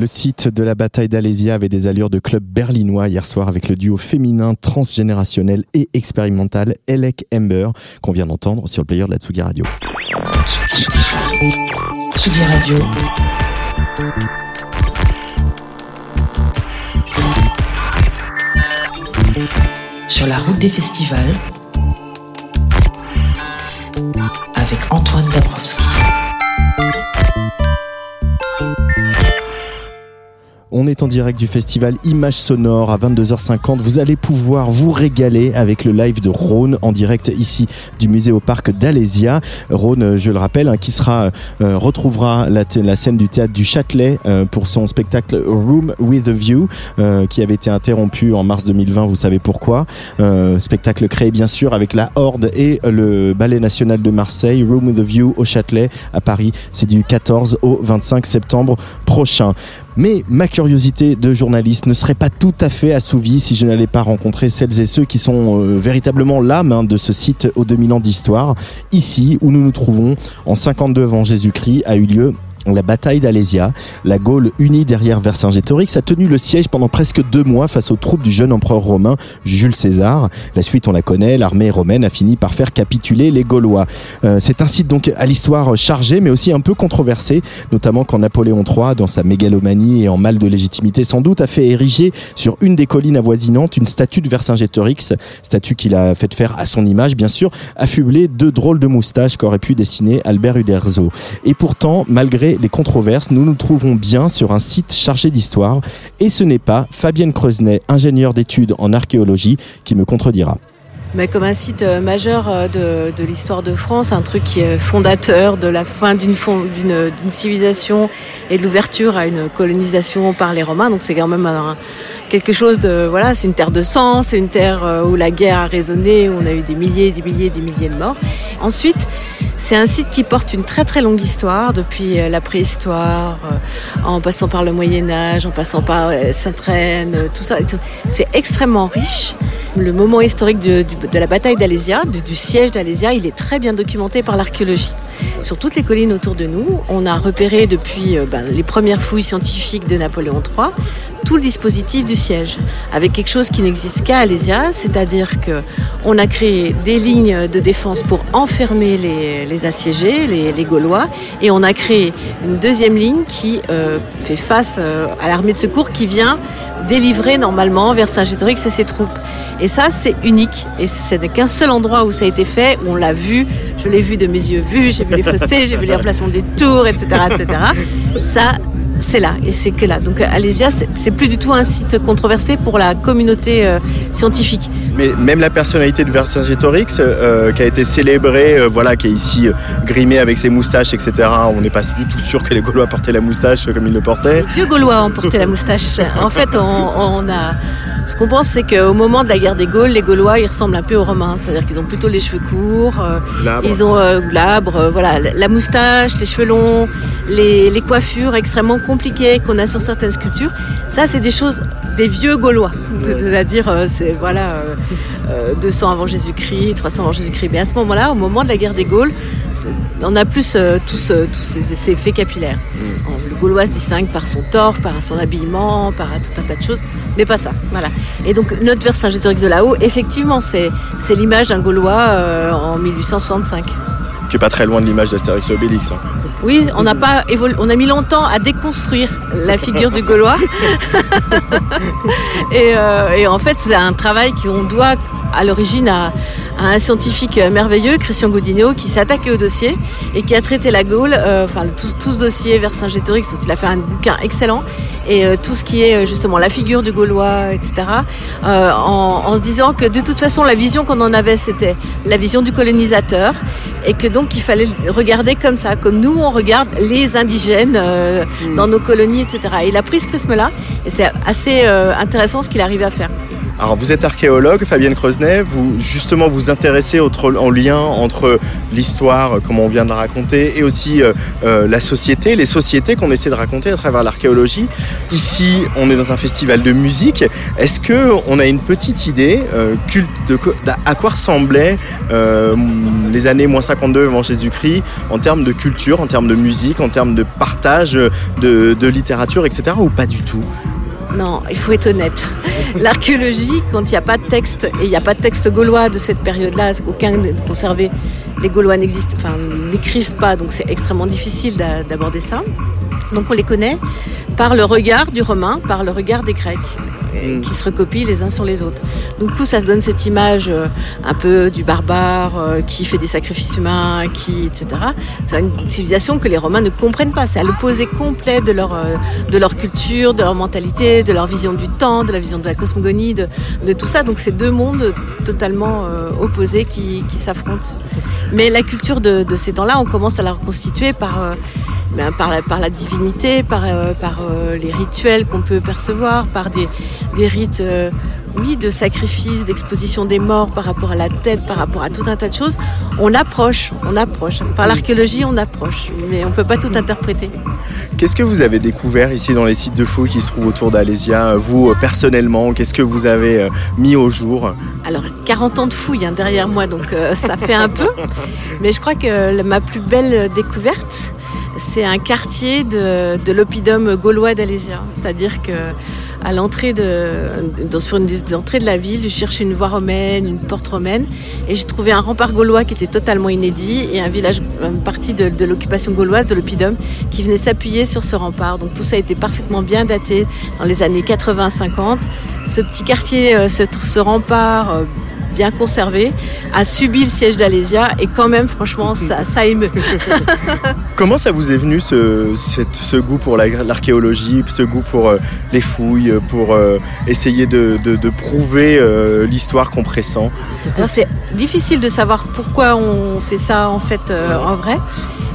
Le site de la bataille d'Alésia avait des allures de club berlinois hier soir avec le duo féminin transgénérationnel et expérimental Elec Ember qu'on vient d'entendre sur le player de la Tsugi Radio. Radio. Sur la route des festivals avec Antoine Dabrowski. On est en direct du festival Images Sonores à 22h50. Vous allez pouvoir vous régaler avec le live de Rhône en direct ici du musée au parc d'Alésia. Rhône, je le rappelle, hein, qui sera euh, retrouvera la, scène du théâtre du Châtelet euh, pour son spectacle Room with a View, euh, qui avait été interrompu en mars 2020. Vous savez pourquoi Spectacle créé bien sûr avec la Horde et le Ballet National de Marseille. Room with a View au Châtelet à Paris. C'est du 14 au 25 septembre prochain. Mais ma curiosité de journaliste ne serait pas tout à fait assouvie si je n'allais pas rencontrer celles et ceux qui sont euh, véritablement l'âme de ce site aux 2000 ans d'histoire. Ici, où nous nous trouvons, en 52 avant Jésus-Christ, a eu lieu la bataille d'Alésia, la Gaule unie derrière Vercingétorix, a tenu le siège pendant presque deux mois face aux troupes du jeune empereur romain Jules César. La suite, on la connaît, l'armée romaine a fini par faire capituler les Gaulois. Euh, c'est un site donc à l'histoire chargée, mais aussi un peu controversé, notamment quand Napoléon III, dans sa mégalomanie et en mal de légitimité sans doute, a fait ériger sur une des collines avoisinantes une statue de Vercingétorix, statue qu'il a fait faire à son image, bien sûr, affublée de drôles de moustaches qu'aurait pu dessiner Albert Uderzo. Et pourtant, malgré les controverses, nous nous trouvons bien sur un site chargé d'histoire. Et ce n'est pas Fabienne Creusenet, ingénieure d'études en archéologie, qui me contredira. Mais comme un site euh, majeur euh, de, l'histoire de France, un truc qui est fondateur de la fin d'une civilisation et de l'ouverture à une colonisation par les Romains. Donc c'est quand même quelque chose de voilà, c'est une terre de sang, c'est une terre euh, où la guerre a résonné, où on a eu des milliers, des milliers, des milliers de morts. Ensuite, c'est un site qui porte une très très longue histoire, depuis euh, la préhistoire, euh, en passant par le Moyen Âge, en passant par euh, Sainte-Reine, tout ça. C'est extrêmement riche. Le moment historique de, la bataille d'Alésia, du, siège d'Alésia, il est très bien documenté par l'archéologie. Sur toutes les collines autour de nous, on a repéré depuis ben, les premières fouilles scientifiques de Napoléon III tout le dispositif du siège, avec quelque chose qui n'existe qu'à Alésia, c'est-à-dire que on a créé des lignes de défense pour enfermer les, assiégés, les, Gaulois, et on a créé une deuxième ligne qui euh, fait face euh, à l'armée de secours qui vient délivrer normalement vers Saint-Gétorix et ses troupes. Et ça, c'est unique. Et c'est qu'un seul endroit où ça a été fait, où on l'a vu. Je l'ai vu de mes yeux vus, j'ai vu les fossés, j'ai vu les remplacements des tours, etc., etc. Ça, c'est là et c'est que là. Donc Alésia, c'est plus du tout un site controversé pour la communauté euh, scientifique. Mais même la personnalité de Vercingétorix, euh, qui a été célébrée, euh, voilà, qui est ici grimé avec ses moustaches, etc. On n'est pas du tout sûr que les Gaulois portaient la moustache comme ils le portaient. Les vieux Gaulois ont porté la moustache. En fait, on a ce qu'on pense, c'est qu'au moment de la guerre des Gaules, les Gaulois, ils ressemblent un peu aux Romains, c'est-à-dire qu'ils ont plutôt les cheveux courts, euh, ils ont euh, glabre, euh, voilà, la moustache, les cheveux longs, les, coiffures extrêmement compliquées qu'on a sur certaines sculptures. Ça, c'est des choses des vieux Gaulois, c'est-à-dire, c'est voilà, 200 avant Jésus-Christ, 300 avant Jésus-Christ. Mais à ce moment-là, au moment de la guerre des Gaules, on a plus tous, tous ces, effets capillaires. Mm. Le Gaulois se distingue par son tort, par son habillement, par tout un tas de choses mais pas ça. Voilà. Et donc notre Vercingétorix de là-haut, effectivement, c'est c'est l'image d'un Gaulois euh, en 1865. Qui est pas très loin de l'image d'Astérix Obélix. Hein. Oui, on a mis longtemps à déconstruire la figure du Gaulois. Euh, et, en fait, c'est un travail qu'on doit à l'origine à, un scientifique merveilleux, Christian Godinot, qui s'est attaqué au dossier et qui a traité la Gaule, euh, enfin tout, tout, ce dossier Vercingétorix, donc il a fait un bouquin excellent et euh, tout ce qui est euh, justement la figure du Gaulois, etc. Euh, en, se disant que de toute façon la vision qu'on en avait c'était la vision du colonisateur et que donc il fallait regarder comme ça, comme nous on regarde les indigènes mm. dans nos colonies, etc. Et il a pris ce prisme-là et c'est assez intéressant ce qu'il arrive à faire. Alors vous êtes archéologue, Fabienne Creusnet, vous justement vous intéressez au en lien entre l'histoire, euh, comme on vient de la raconter, et aussi euh, euh, la société, les sociétés qu'on essaie de raconter à travers l'archéologie. Ici, on est dans un festival de musique. Est-ce que on a une petite idée culte de à quoi ressemblaient les années moins 52 avant Jésus-Christ en termes de culture, en termes de musique, en termes de partage de littérature, etc. ou pas du tout? Non, il faut être honnête. L'archéologie, quand il n'y a pas de texte, et il n'y a pas de texte gaulois de cette période-là, aucun de conservé, les Gaulois n'existent, enfin, n'écrivent pas, donc c'est extrêmement difficile d'a- d'aborder ça. Donc on les connaît par le regard du romain, par le regard des Grecs, Mm. qui se recopient les uns sur les autres. Du coup, ça se donne cette image euh, un peu du barbare euh, qui fait des sacrifices humains, qui, etc. C'est une civilisation que les Romains ne comprennent pas. C'est à l'opposé complet de leur, euh, de leur culture, de leur mentalité, de leur vision du temps, de la vision de la cosmogonie, de, de tout ça. Donc c'est deux mondes totalement euh, opposés qui, qui s'affrontent. Mais la culture de, de ces temps-là, on commence à la reconstituer par, euh, ben, par, la, par la divinité, par, euh, par euh, les rituels qu'on peut percevoir, par des, des rites, euh, oui, de sacrifice, d'exposition des morts par rapport à la tête, par rapport à tout un tas de choses. On approche, on approche. Par l'archéologie, on approche, mais on peut pas tout interpréter. Qu'est-ce que vous avez découvert ici dans les sites de fouilles qui se trouvent autour d'Alésia Vous, personnellement, qu'est-ce que vous avez mis au jour? Alors, 40 ans de fouille hein, derrière moi, donc euh, ça fait un peu. Mais je crois que la- ma plus belle découverte, c'est un quartier de, l'oppidum gaulois d'Alésia. C'est-à-dire que à l'entrée de, sur une des entrées de la ville, j'ai cherché une voie romaine, une porte romaine, et j'ai trouvé un rempart gaulois qui était totalement inédit et un village, une partie de, l'occupation gauloise de l'oppidum qui venait s'appuyer sur ce rempart. Donc tout ça a été parfaitement bien daté dans les années 80-50. Ce petit quartier, euh, ce, ce rempart euh, bien conservé, a subi le siège d'Alésia et quand même, franchement, ça, ça émeut. Comment ça vous est venu ce, goût pour la- l'archéologie, ce goût pour euh, les fouilles, pour euh, essayer de, de- de prouver euh, l'histoire qu'on pressent? Alors c'est difficile de savoir pourquoi on fait ça en fait en vrai,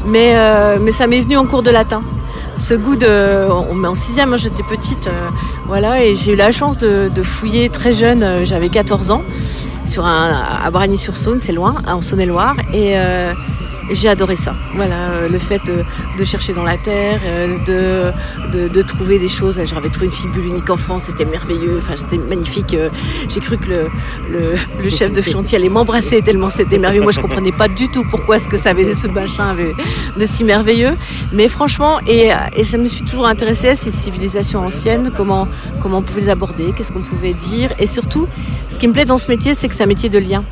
mais, mais ça m'est venu en cours de latin. Ce goût de, on met en sixième, moi j'étais petite, euh, voilà, et j'ai eu la chance de, de fouiller très jeune, euh, j'avais 14 ans, sur un, à Bragny-sur-Saône, c'est loin, en Saône-et-Loire, et euh, j'ai adoré ça. Voilà, euh, le fait de, chercher dans la terre, euh, de, de, de trouver des choses. J'avais trouvé une fibule unique en France, c'était merveilleux, enfin c'était magnifique. Euh, J'ai cru que le, le, le chef de chantier allait m'embrasser tellement c'était merveilleux. Moi, je comprenais pas du tout pourquoi ce que ça avait, ce machin avait de si merveilleux. Mais franchement, et, et je me suis toujours intéressée à ces civilisations anciennes, comment, comment on pouvait les aborder, qu'est-ce qu'on pouvait dire. Et surtout, ce qui me plaît dans ce métier, c'est que c'est un métier de lien.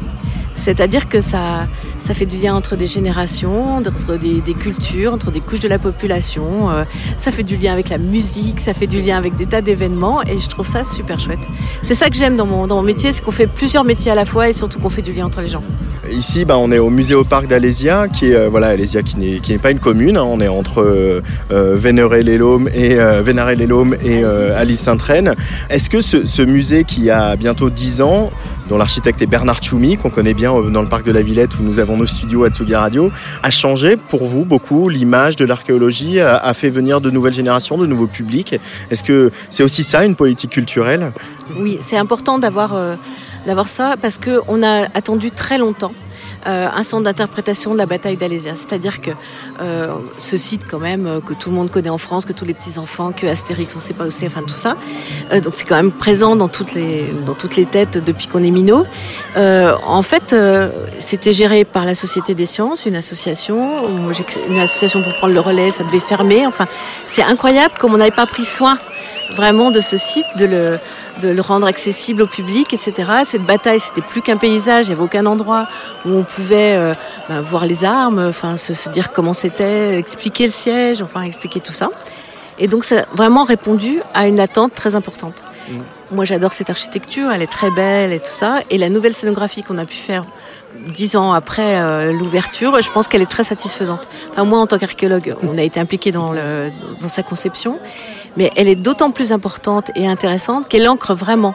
C'est-à-dire que ça, fait du lien entre des générations, entre des, cultures, entre des couches de la population. euh, ça fait du lien avec la musique, ça fait du lien avec des tas d'événements et je trouve ça super chouette. C'est ça que j'aime dans mon, métier, c'est qu'on fait plusieurs métiers à la fois et surtout qu'on fait du lien entre les gens. Ici, bah, on est au musée au parc d'Alésia, qui est euh, voilà Alésia qui n'est pas une commune. hein. on est entre euh, euh, et euh, Vénaré-les-Laumes et euh, Alice Sainte-Reine. Est-ce que ce, ce musée qui a bientôt 10 ans, dont l'architecte est Bernard Tchoumi, qu'on connaît bien euh, dans le parc de la Villette où nous avons nos studios à Tsugi Radio, a changé pour vous beaucoup l'image de l'archéologie, a, a fait venir de nouvelles générations, de nouveaux publics Est-ce que c'est aussi ça une politique culturelle? Oui, c'est important d'avoir euh, d'avoir ça parce que on a attendu très longtemps. Euh, un centre d'interprétation de la bataille d'Alésia. C'est-à-dire que euh, ce site quand même euh, que tout le monde connaît en France, que tous les petits enfants, que Astérix, on sait pas où c'est, enfin tout ça. Euh, donc c'est quand même présent dans toutes les dans toutes les têtes depuis qu'on est minot. Euh, en fait, euh, c'était géré par la Société des Sciences, une association. J'ai créé une association pour prendre le relais, ça devait fermer. Enfin, c'est incroyable comme on n'avait pas pris soin vraiment de ce site, de le de le rendre accessible au public, etc. Cette bataille, c'était plus qu'un paysage, il n'y avait aucun endroit où on pouvait euh, ben, voir les armes, enfin se, se dire comment c'était, expliquer le siège, enfin expliquer tout ça. Et donc ça a vraiment répondu à une attente très importante. Moi j'adore cette architecture, elle est très belle et tout ça. Et la nouvelle scénographie qu'on a pu faire dix ans après euh, l'ouverture, je pense qu'elle est très satisfaisante. Enfin, moi en tant qu'archéologue, on a été impliqué dans, le, dans sa conception, mais elle est d'autant plus importante et intéressante qu'elle ancre vraiment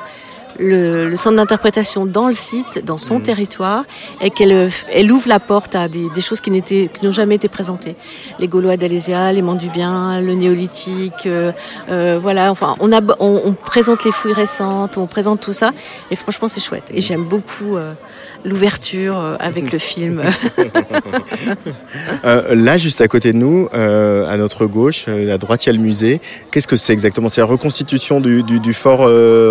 le, centre d'interprétation dans le site, dans son mmh. territoire, et qu'elle elle ouvre la porte à des, choses qui n'étaient, qui n'ont jamais été présentées. Les Gaulois d'Alésia, les Bien, le néolithique, euh, euh, voilà. Enfin, on, a, on, présente les fouilles récentes, on présente tout ça, et franchement, c'est chouette. Et j'aime beaucoup. L'ouverture euh, avec le film. Euh, là, juste à côté de nous, euh, à notre gauche, à droite, il y a le musée. Qu'est-ce que c'est exactement? C'est la reconstitution du, fort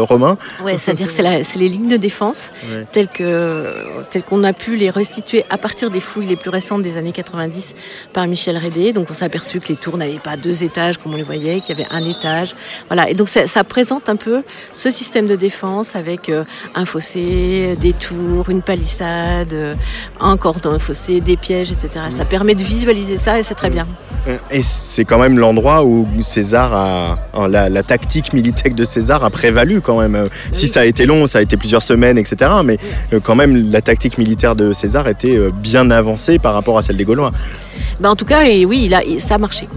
romain? Oui, c'est-à-dire c'est, les lignes de défense telles, que, telles qu'on a pu les restituer à partir des fouilles les plus récentes des années 90 par Michel Rédé. Donc on s'est aperçu que les tours n'avaient pas deux étages comme on les voyait, qu'il y avait un étage. Voilà. Et donc ça, ça présente un peu ce système de défense avec un fossé, des tours, une palissade palissade, un cordon fossé, des pièges, etc. Ça permet de visualiser ça et c'est très bien. Et c'est quand même l'endroit où César a. La, tactique militaire de César a prévalu quand même. Si ça a été long, ça a été plusieurs semaines, etc. Mais euh, quand même, la tactique militaire de César était euh, bien avancée par rapport à celle des Gaulois. Ben en tout cas, et oui, il a, ça a marché.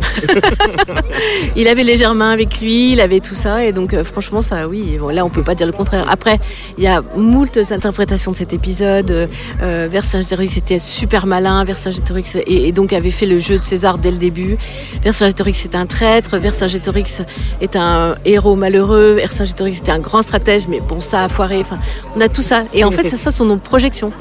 il avait les Germains avec lui, il avait tout ça, et donc euh, franchement, ça, oui. Bon, là, on peut pas dire le contraire. Après, il y a moult interprétations de cet épisode. Euh, Vercingétorix était super malin, Vercingétorix et, et donc avait fait le jeu de César dès le début. Vercingétorix est un traître, Vercingétorix est un héros malheureux, Vercingétorix était un grand stratège, mais bon, ça a foiré. Enfin, on a tout ça, et en fait, c'est ça sont nos projections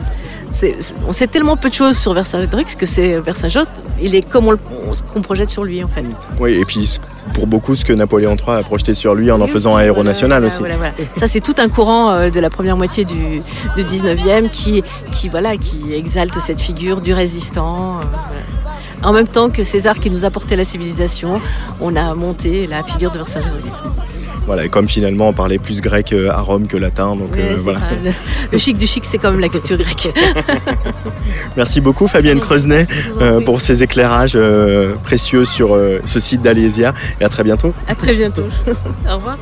on sait tellement peu de choses sur Vercingétorix que c'est Vercingétorix, il est comme on, ce qu'on projette sur lui en fait. Oui, et puis pour beaucoup ce que Napoléon III a projeté sur lui en en faisant un héros national aussi. Ça c'est tout un courant euh, de la première moitié du, 19e qui, qui, voilà, qui exalte cette figure du résistant. Euh, en même temps que César qui nous apportait la civilisation, on a monté la figure de Vercingétorix. Voilà, et comme finalement on parlait plus grec euh, à Rome que latin, donc euh, voilà. Le, chic du chic, c'est comme la culture grecque. Merci beaucoup Fabienne Creusenet euh, pour ces éclairages précieux sur ce site d'Alésia et à très bientôt. À très bientôt. Au revoir.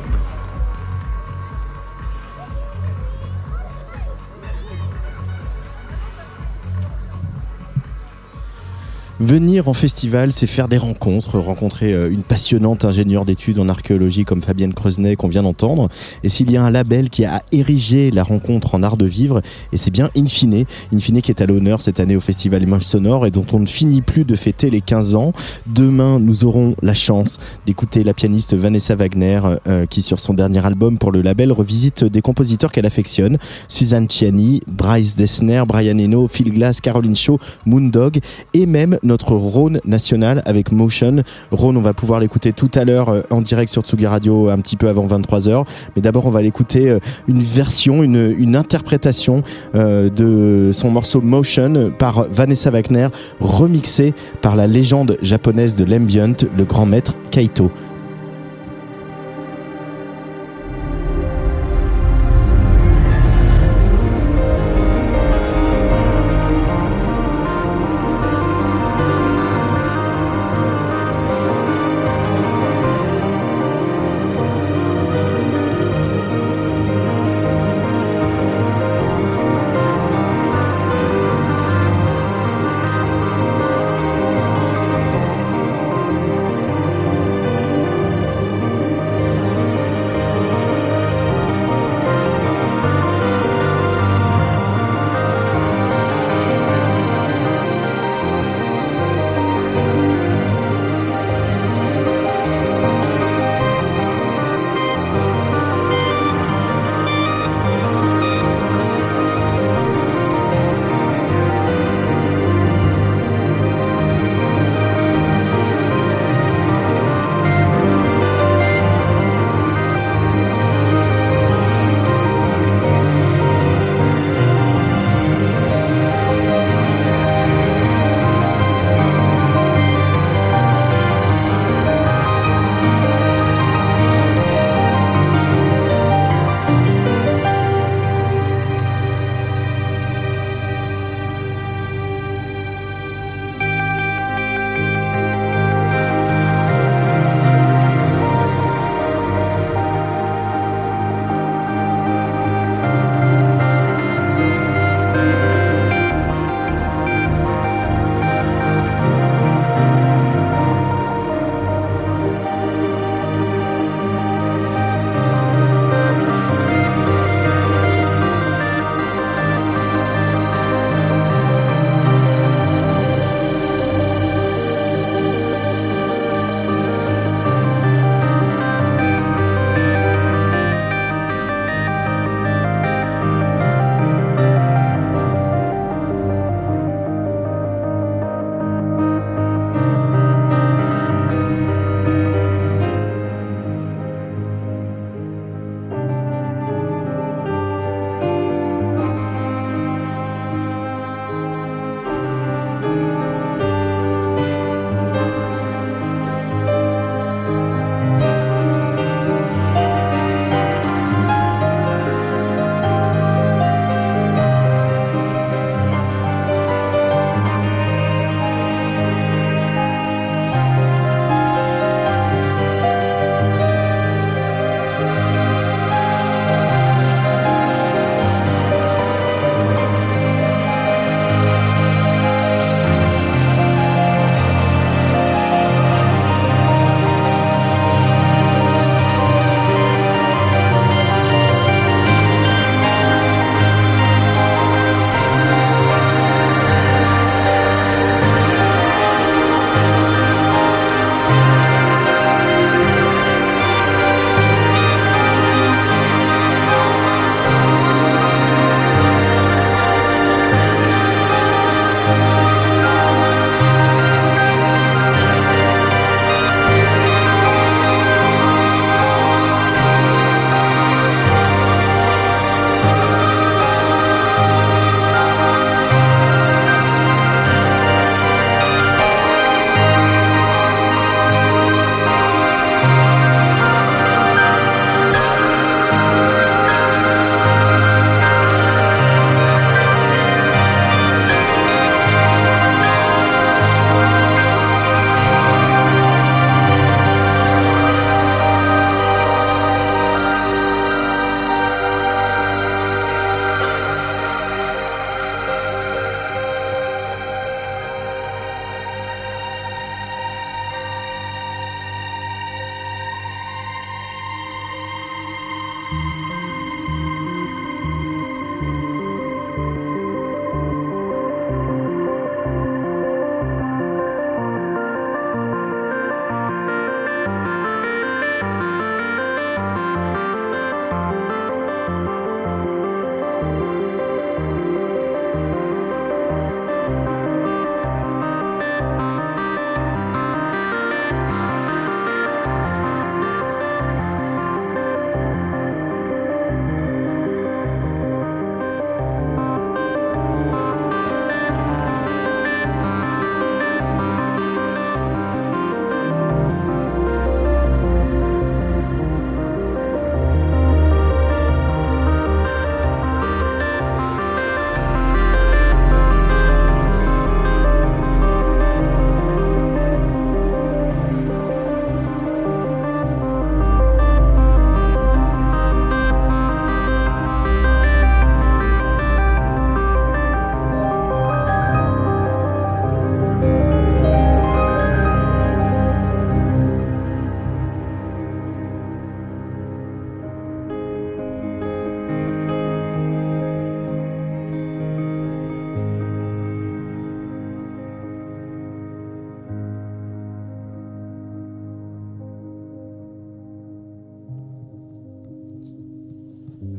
Venir en festival, c'est faire des rencontres, rencontrer euh, une passionnante ingénieure d'études en archéologie comme Fabienne Creusenet qu'on vient d'entendre. Et s'il y a un label qui a érigé la rencontre en art de vivre, et c'est bien Infine, Infine qui est à l'honneur cette année au Festival Images Sonores et dont on ne finit plus de fêter les 15 ans. Demain, nous aurons la chance d'écouter la pianiste Vanessa Wagner euh, qui, sur son dernier album pour le label, revisite des compositeurs qu'elle affectionne. Suzanne Ciani, Bryce Dessner, Brian Eno, Phil Glass, Caroline Shaw, Moondog et même notre Rhône national avec Motion. Rhône, on va pouvoir l'écouter tout à l'heure euh, en direct sur Tsugi Radio un petit peu avant 23h. Mais d'abord, on va l'écouter euh, une version, une, interprétation euh, de son morceau Motion par Vanessa Wagner, remixé par la légende japonaise de l'ambient, le grand maître Kaito.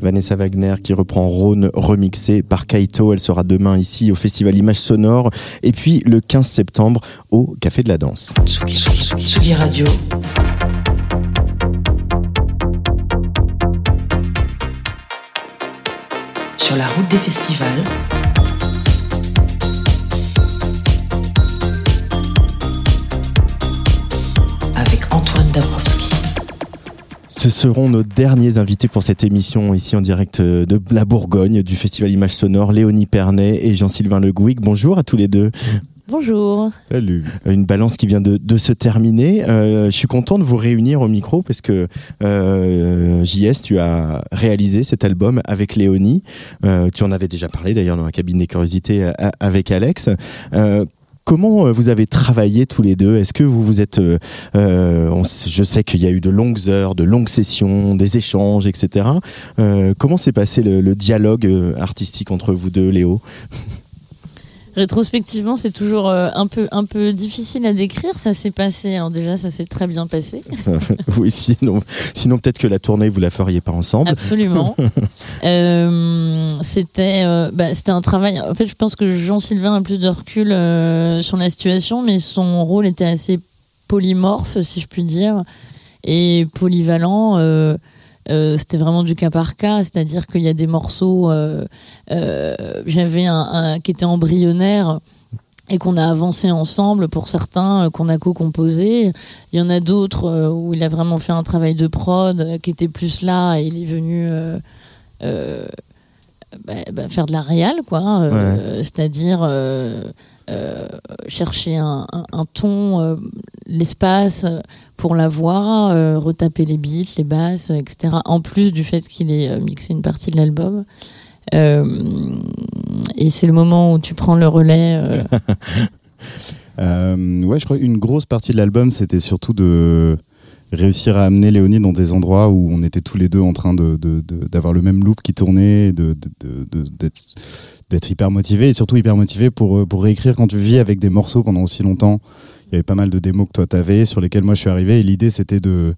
Vanessa Wagner qui reprend Rhône remixé par Kaito. Elle sera demain ici au Festival Images Sonores et puis le 15 septembre au Café de la Danse. Sur la route des festivals. Ce seront nos derniers invités pour cette émission ici en direct de la Bourgogne du Festival Images Sonores, Léonie Pernet et Jean-Sylvain Le Gouic. Bonjour à tous les deux. Bonjour. Salut. Une balance qui vient de, de se terminer. Euh, je suis content de vous réunir au micro parce que euh, JS, tu as réalisé cet album avec Léonie. Euh, tu en avais déjà parlé d'ailleurs dans la cabine des curiosités euh, avec Alex. Comment euh, vous avez travaillé tous les deux? Est-ce que vous vous êtes... euh, euh, je sais qu'il y a eu de longues heures, de longues sessions, des échanges, etc. Euh, comment s'est passé le, le dialogue euh, artistique entre vous deux, Léo? Rétrospectivement, c'est toujours euh, un peu un peu difficile à décrire. Ça s'est passé. Alors déjà, ça s'est très bien passé. Oui, sinon, sinon peut-être que la tournée, vous la feriez pas ensemble. Absolument. Euh, c'était euh, bah, c'était un travail. En fait, je pense que Jean-Sylvain a plus de recul euh, sur la situation, mais son rôle était assez polymorphe, si je puis dire, et polyvalent. Euh, c'était vraiment du cas par cas, c'est-à-dire qu'il y a des morceaux. euh, euh, J'avais un, un qui était embryonnaire et qu'on a avancé ensemble pour certains qu'on a co-composé. Il y en a d'autres où il a vraiment fait un travail de prod qui était plus là et il est venu euh, euh, bah, bah, faire de la réal quoi. Euh, C'est-à-dire chercher un, ton, euh, l'espace euh, pour la voix, euh, retaper les beats, les basses, euh, etc. En plus du fait qu'il ait euh, mixé une partie de l'album. Euh, et c'est le moment où tu prends le relais. euh, Euh, ouais, je crois qu'une grosse partie de l'album, c'était surtout de réussir à amener Léonie dans des endroits où on était tous les deux en train de, de- de- d'avoir le même loop qui tournait, d'être, hyper motivé et surtout hyper motivé pour, euh, pour réécrire quand tu vis avec des morceaux pendant aussi longtemps. Il y avait pas mal de démos que toi t'avais sur lesquels moi je suis arrivé et l'idée c'était de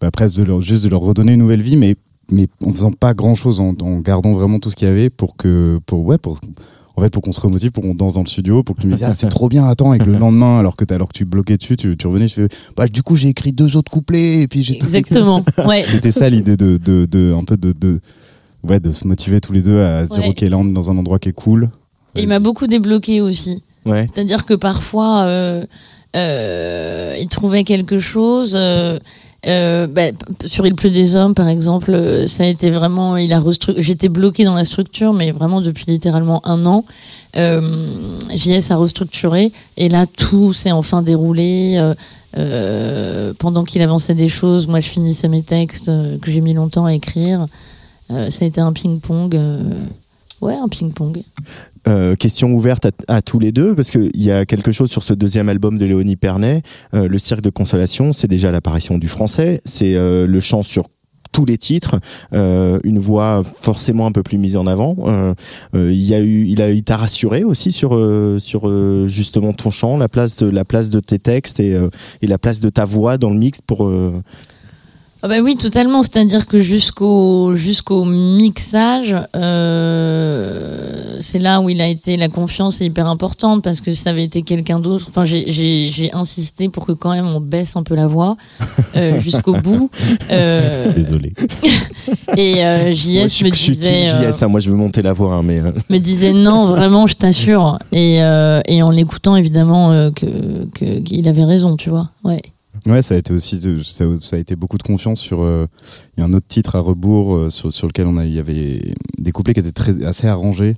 bah, presque juste de leur redonner une nouvelle vie, mais mais en faisant pas grand chose, en, en gardant vraiment tout ce qu'il y avait pour que pour ouais pour en fait pour qu'on se remotive, pour qu'on danse dans le studio, pour que tu me dises ah c'est trop bien, attends, et que le lendemain alors que alors que tu bloquais dessus, tu, tu revenais, je fais bah du coup j'ai écrit deux autres couplets et puis j'ai tout fait. exactement. Ouais. C'était ça l'idée de, de, de un peu de, de ouais de se motiver tous les deux à se dire Ouais. ok là on est dans un endroit qui est cool. Et il m'a beaucoup débloqué aussi. Ouais. C'est-à-dire que parfois, euh, euh, il trouvait quelque chose. Euh, euh, bah, sur Il pleut des hommes, par exemple, euh, ça a été vraiment. Il a J'étais bloquée dans la structure, mais vraiment depuis littéralement un an. Euh, JS a restructuré et là tout s'est enfin déroulé. euh, euh, pendant qu'il avançait des choses, moi je finissais mes textes euh, que j'ai mis longtemps à écrire. Ça a été un ping-pong. Ouais, un ping-pong. Euh, question ouverte à, tous les deux, parce qu'il y a quelque chose sur ce deuxième album de Léonie Pernet, euh, Le Cirque de Consolation, c'est déjà l'apparition du français, c'est euh, le chant sur tous les titres, euh, une voix forcément un peu plus mise en avant. Euh, euh, il y a eu, il a, il t'a rassuré aussi sur euh, sur euh, justement ton chant, la place de la place de tes textes et, et la place de ta voix dans le mix pour. Ah bah oui, totalement. C'est-à-dire que jusqu'au jusqu'au mixage, euh, c'est là où il a été la confiance est hyper importante parce que si ça avait été quelqu'un d'autre. Enfin, j'ai j'ai j'ai insisté pour que quand même on baisse un peu la voix euh, jusqu'au bout. Euh, Désolé. et euh, moi, JS je, me disait euh, JS, hein, moi je veux monter la voix, hein, mais euh, me disait non, vraiment, je t'assure. Et euh, et en l'écoutant évidemment que que qu'il avait raison, tu vois. Ouais. Ouais, ça a été aussi, ça, ça a été beaucoup de confiance sur. euh, Il y a un autre titre à rebours euh, sur, sur lequel on a, y avait des couplets qui étaient très, assez arrangés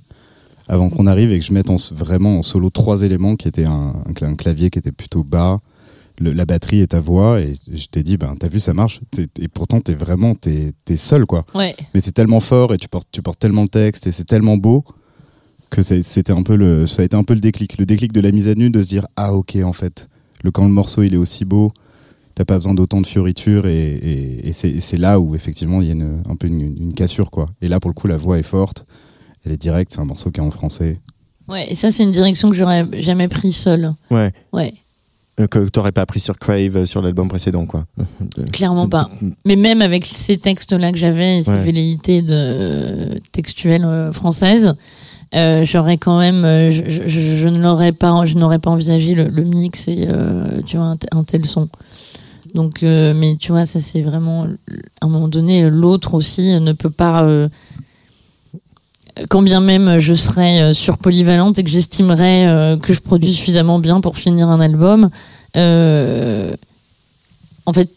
avant qu'on arrive et que je mette en, vraiment en solo trois éléments qui étaient un, un cla- un clavier qui était plutôt bas, le- la batterie et ta voix. Et je t'ai dit, ben t'as vu, ça marche. Et pourtant, t'es vraiment, t'es es seul quoi. Ouais. Mais c'est tellement fort et tu portes, tu portes tellement le texte et c'est tellement beau que c'était un peu le, ça a été un peu le déclic, le déclic de la mise à nu de se dire ah ok en fait, le quand le morceau il est aussi beau, t'as pas besoin d'autant de fioritures et, et, et c'est là où effectivement il y a une, un peu une, une cassure quoi. Et là pour le coup la voix est forte, elle est directe, c'est un morceau qui est en français. Ouais. Et ça, c'est une direction que j'aurais jamais pris seule. ouais. Ouais. Euh, Que t'aurais pas appris sur Crave euh, sur l'album précédent, quoi. Clairement pas. Mais même avec ces textes-là que j'avais et ces Ouais. velléités de textuelles euh, françaises, euh, j'aurais quand même, euh, je, je, je- je ne l'aurais pas, je n'aurais pas envisagé le, le mix et euh, tu vois un tel son. Donc, euh, mais tu vois, ça c'est vraiment à un moment donné, l'autre aussi ne peut pas. euh, quand bien même je serais euh, sur polyvalente et que j'estimerais euh, que je produis suffisamment bien pour finir un album, euh, en fait,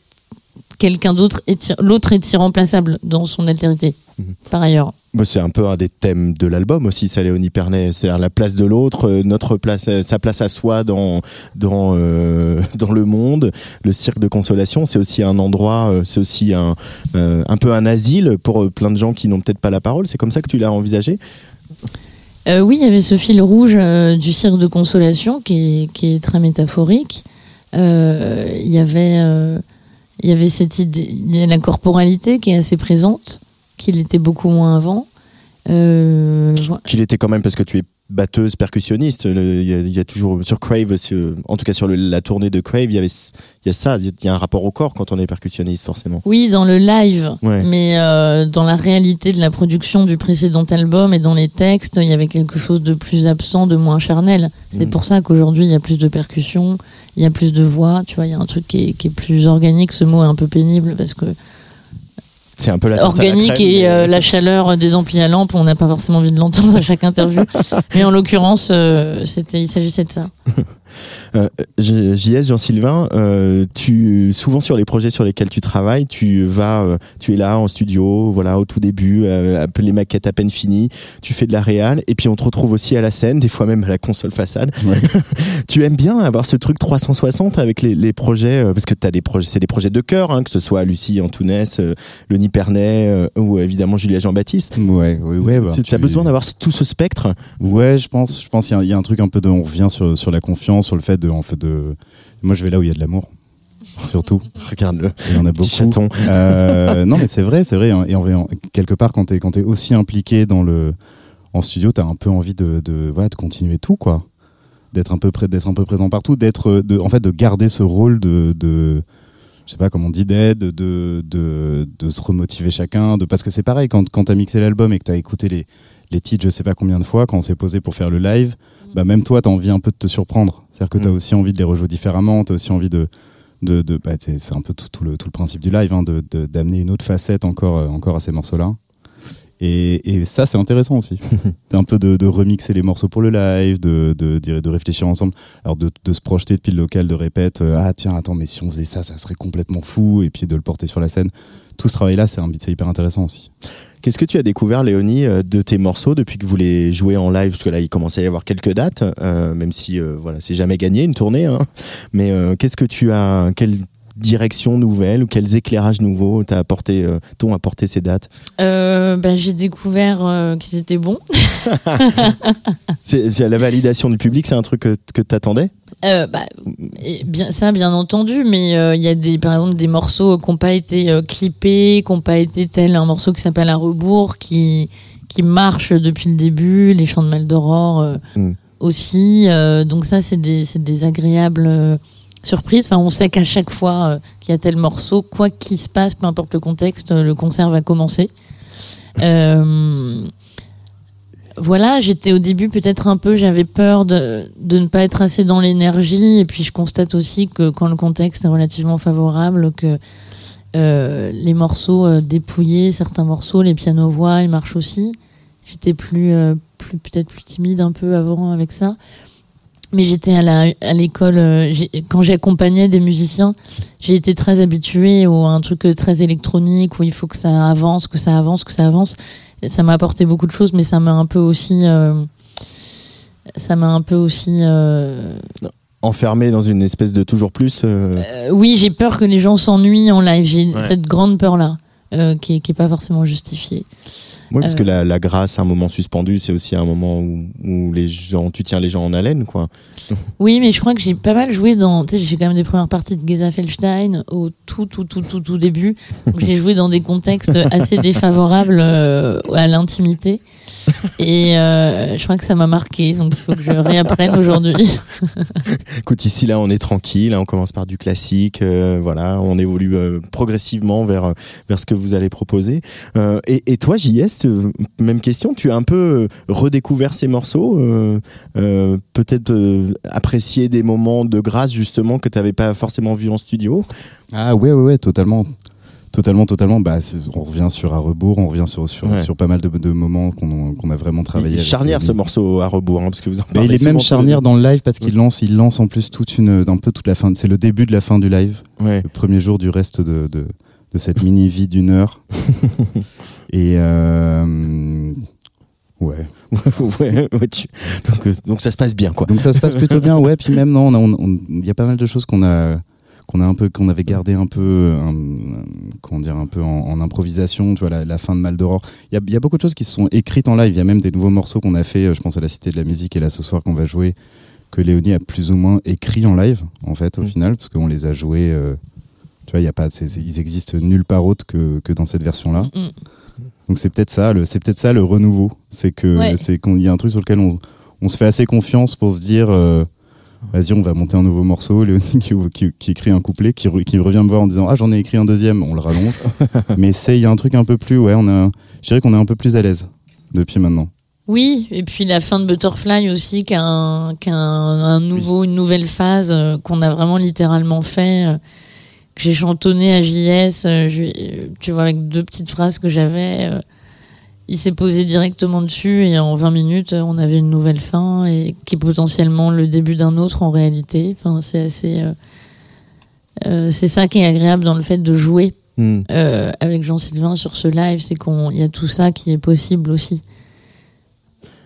quelqu'un d'autre est l'autre est irremplaçable dans son altérité. Mhm. Par ailleurs. C'est un peu un des thèmes de l'album aussi, ça, Léonie Pernet. C'est-à-dire la place de l'autre, euh, notre place, euh, sa place à soi dans dans euh, dans le monde. Le cirque de consolation, c'est aussi un endroit, c'est aussi un un peu un asile pour plein de gens qui n'ont peut-être pas la parole. C'est comme ça que tu l'as envisagé? Oui, il y avait ce fil rouge du cirque de consolation qui est, qui est très métaphorique. Il y avait, il y avait cette idée, la corporalité qui est assez présente, qu'il était beaucoup moins avant. Euh. Qu'il était quand même parce que tu es batteuse, percussionniste. Il y, a- il y a toujours sur Crave, en tout cas sur le- la tournée de Crave, il y avait il y a ça, il y a un rapport au corps quand on est percussionniste forcément. Oui, dans le live, Ouais. mais euh, dans la réalité de la production du précédent album et dans les textes, il y avait quelque chose de plus absent, de moins charnel. C'est Mm. pour ça qu'aujourd'hui, il y a plus de percussions, il y a plus de voix. Tu vois, il y a un truc qui est, qui est plus organique. Ce mot est un peu pénible parce que C'est un peu la organique crème, et mais- euh, la chaleur des amplis à lampe, on n'a pas forcément envie de l'entendre à chaque interview. mais en l'occurrence, euh, c'était, il s'agissait de ça. Euh, JS Jean-Sylvain, euh, tu souvent sur les projets sur lesquels tu travailles, tu vas, euh, tu es là en studio, voilà au tout début, les maquettes à peine finies, tu fais de la réal, et puis on te retrouve aussi à la scène, des fois même à la console façade. Ouais. tu aimes bien avoir ce truc 360 avec les, les projets, parce que t'as des projets, c'est des projets de cœur, hein, que ce soit Lucie Antounès, le Pernet ou évidemment Julia Jean-Baptiste. Ouais, ouais, ouais. bah, tu tu- as besoin d'avoir tout ce spectre. Ouais, je pense. Je pense qu'il y a- il y, a un truc un peu de. On revient sur, sur la confiance, sur le fait de, en fait de. Moi, je vais là où il y a de l'amour, surtout. Regarde-le. Il y en a beaucoup. Petit chaton. Euh, non, mais c'est vrai, c'est vrai. Et en, quelque part, quand t'es quand es aussi impliqué dans le en studio, t'as un peu envie de de, voilà, de continuer tout, quoi. D'être un peu d'être un peu présent partout, d'être, de, en fait, de garder ce rôle de, de je sais pas comment on dit d'aide, de, de, de se remotiver chacun, de parce que c'est pareil quand quand t'as mixé l'album et que t'as écouté les les titres, je sais pas combien de fois, quand on s'est posé pour faire le live, bah même toi, t'as envie un peu de te surprendre. C'est-à-dire que t'as Mm. aussi envie de les rejouer différemment, t'as aussi envie de de, de bah, c'est un peu tout, tout le, tout le principe du live, hein, de- d'amener une autre facette encore, euh, encore à ces morceaux-là. Et, et ça, c'est intéressant aussi. Un peu de, de remixer les morceaux pour le live, de, de, réfléchir ensemble. Alors, de, se projeter depuis le local, de répète euh, Ah, tiens, attends, mais si on faisait ça, ça serait complètement fou. Et puis de le porter sur la scène. Tout ce travail-là, c'est un- c'est hyper intéressant aussi. Qu'est-ce que tu as découvert, Léonie, euh, de tes morceaux depuis que vous les jouez en live? Parce que là, il commençait à y avoir quelques dates, euh, même si euh, voilà, c'est jamais gagné une tournée. hein. Mais qu'est-ce que tu as Quelle direction nouvelle ou quels éclairages nouveaux t'as apporté, euh, t'ont apporté ces dates? Euh, bah, j'ai découvert euh, qu'ils étaient bons. c'est, la validation du public, c'est un truc que, que t'attendais? Euh, bah, bien, ça, bien entendu, mais euh, il y a des, par exemple, des morceaux qui n'ont pas été clippés, qui n'ont pas été tel un morceau qui s'appelle À rebours, qui, qui marche depuis le début, Les Chants de Mal d'Aurore euh, Mm. aussi. donc ça, c'est des, c'est des agréables surprises. Enfin, on sait qu'à chaque fois euh, qu'il y a tel morceau, quoi qu'il se passe, peu importe le contexte, euh, le concert va commencer. Euh, voilà, j'étais au début peut-être un peu, j'avais peur de, de ne pas être assez dans l'énergie. Et puis je constate aussi que quand le contexte est relativement favorable, que euh, les morceaux dépouillés, certains morceaux, les pianos-voix, ils marchent aussi. J'étais plus, plus peut-être plus timide un peu avant avec ça. Mais j'étais à la à l'école euh, j'ai- quand j'accompagnais des musiciens, j'ai été très habituée au un truc euh, très électronique où il faut que ça avance, que ça avance, que ça avance. Et ça m'a apporté beaucoup de choses, mais ça m'a un peu aussi, euh, ça m'a un peu aussi. euh, Enfermé dans une espèce de toujours plus. euh, euh, oui, j'ai peur que les gens s'ennuient en live. J'ai Ouais. cette grande peur là, euh, qui, est, qui est pas forcément justifiée. Oui, parce Euh. que la, la grâce, un moment suspendu, c'est aussi un moment où, où les gens, tu tiens les gens en haleine, quoi. Oui, mais je crois que j'ai pas mal joué dans. Tu sais, j'ai quand même des premières parties de Geza Felstein au tout, tout, tout, tout, tout début. J'ai joué dans des contextes assez défavorables euh, à l'intimité. Et euh, je crois que ça m'a marqué, donc il faut que je réapprenne aujourd'hui. Écoute, ici là, on est tranquille, hein, on commence par du classique, euh, voilà, on évolue euh, progressivement vers vers ce que vous allez proposer. Euh, et, et toi, JS, même question, tu as un peu redécouvert ces morceaux, euh, euh, peut-être euh, apprécié des moments de grâce justement que tu n'avais pas forcément vu en studio? Ah ouais, ouais, ouais, totalement. Totalement, totalement. Bah, on revient sur à rebours, on revient sur, sur, Ouais. sur pas mal de, de moments qu'on a vraiment travaillé. Il est charnière ce morceau à rebours, hein, parce que vous en parlez il est même charnière dans le live parce qu'il lance, il lance en plus toute une, un peu toute la fin. C'est le début de la fin du live, Ouais. le premier jour du reste de, de, de cette mini vie d'une heure. Et euh, ouais. ouais, ouais, tu- donc, euh, donc ça se passe bien, quoi. Donc ça se passe plutôt bien, ouais. Puis même non, on- on- il y a pas mal de choses qu'on a qu'on a un peu qu'on avait gardé un peu un- un- comment dire un peu en, en improvisation tu vois la, la fin de Mal d'Aurore il y a, il y a beaucoup de choses qui se sont écrites en live il y a même des nouveaux morceaux qu'on a fait euh, je pense à la Cité de la Musique et là ce soir qu'on va jouer que Léonie a plus ou moins écrit en live en fait au Mm. final parce qu'on les a joués euh, tu vois il y a pas ils existent nulle part autre que, que dans cette version là Mm. donc c'est peut-être ça le c'est peut-être ça le renouveau c'est que Ouais. c'est qu'on y a un truc sur lequel on on se fait assez confiance pour se dire euh, vas-y on va monter un nouveau morceau Léonie qui, qui- qui écrit un couplet qui, re- qui revient me voir en disant ah j'en ai écrit un deuxième. On le rallonge mais c'est il y a un truc un peu plus ouais on a je dirais qu'on est un peu plus à l'aise depuis maintenant. Oui, et puis la fin de Butterfly aussi, qui a un, qui a un, un nouveau, une nouvelle phase euh, qu'on a vraiment littéralement fait, euh, que j'ai chantonné à JS, euh, je- euh, tu vois, avec deux petites phrases que j'avais. Il s'est posé directement dessus et en 20 minutes, on avait une nouvelle fin et qui est potentiellement le début d'un autre en réalité. Enfin, c'est assez. euh, euh, c'est ça qui est agréable dans le fait de jouer Hmm. euh, avec Jean-Sylvain sur ce live, c'est qu'on il y a tout ça qui est possible aussi.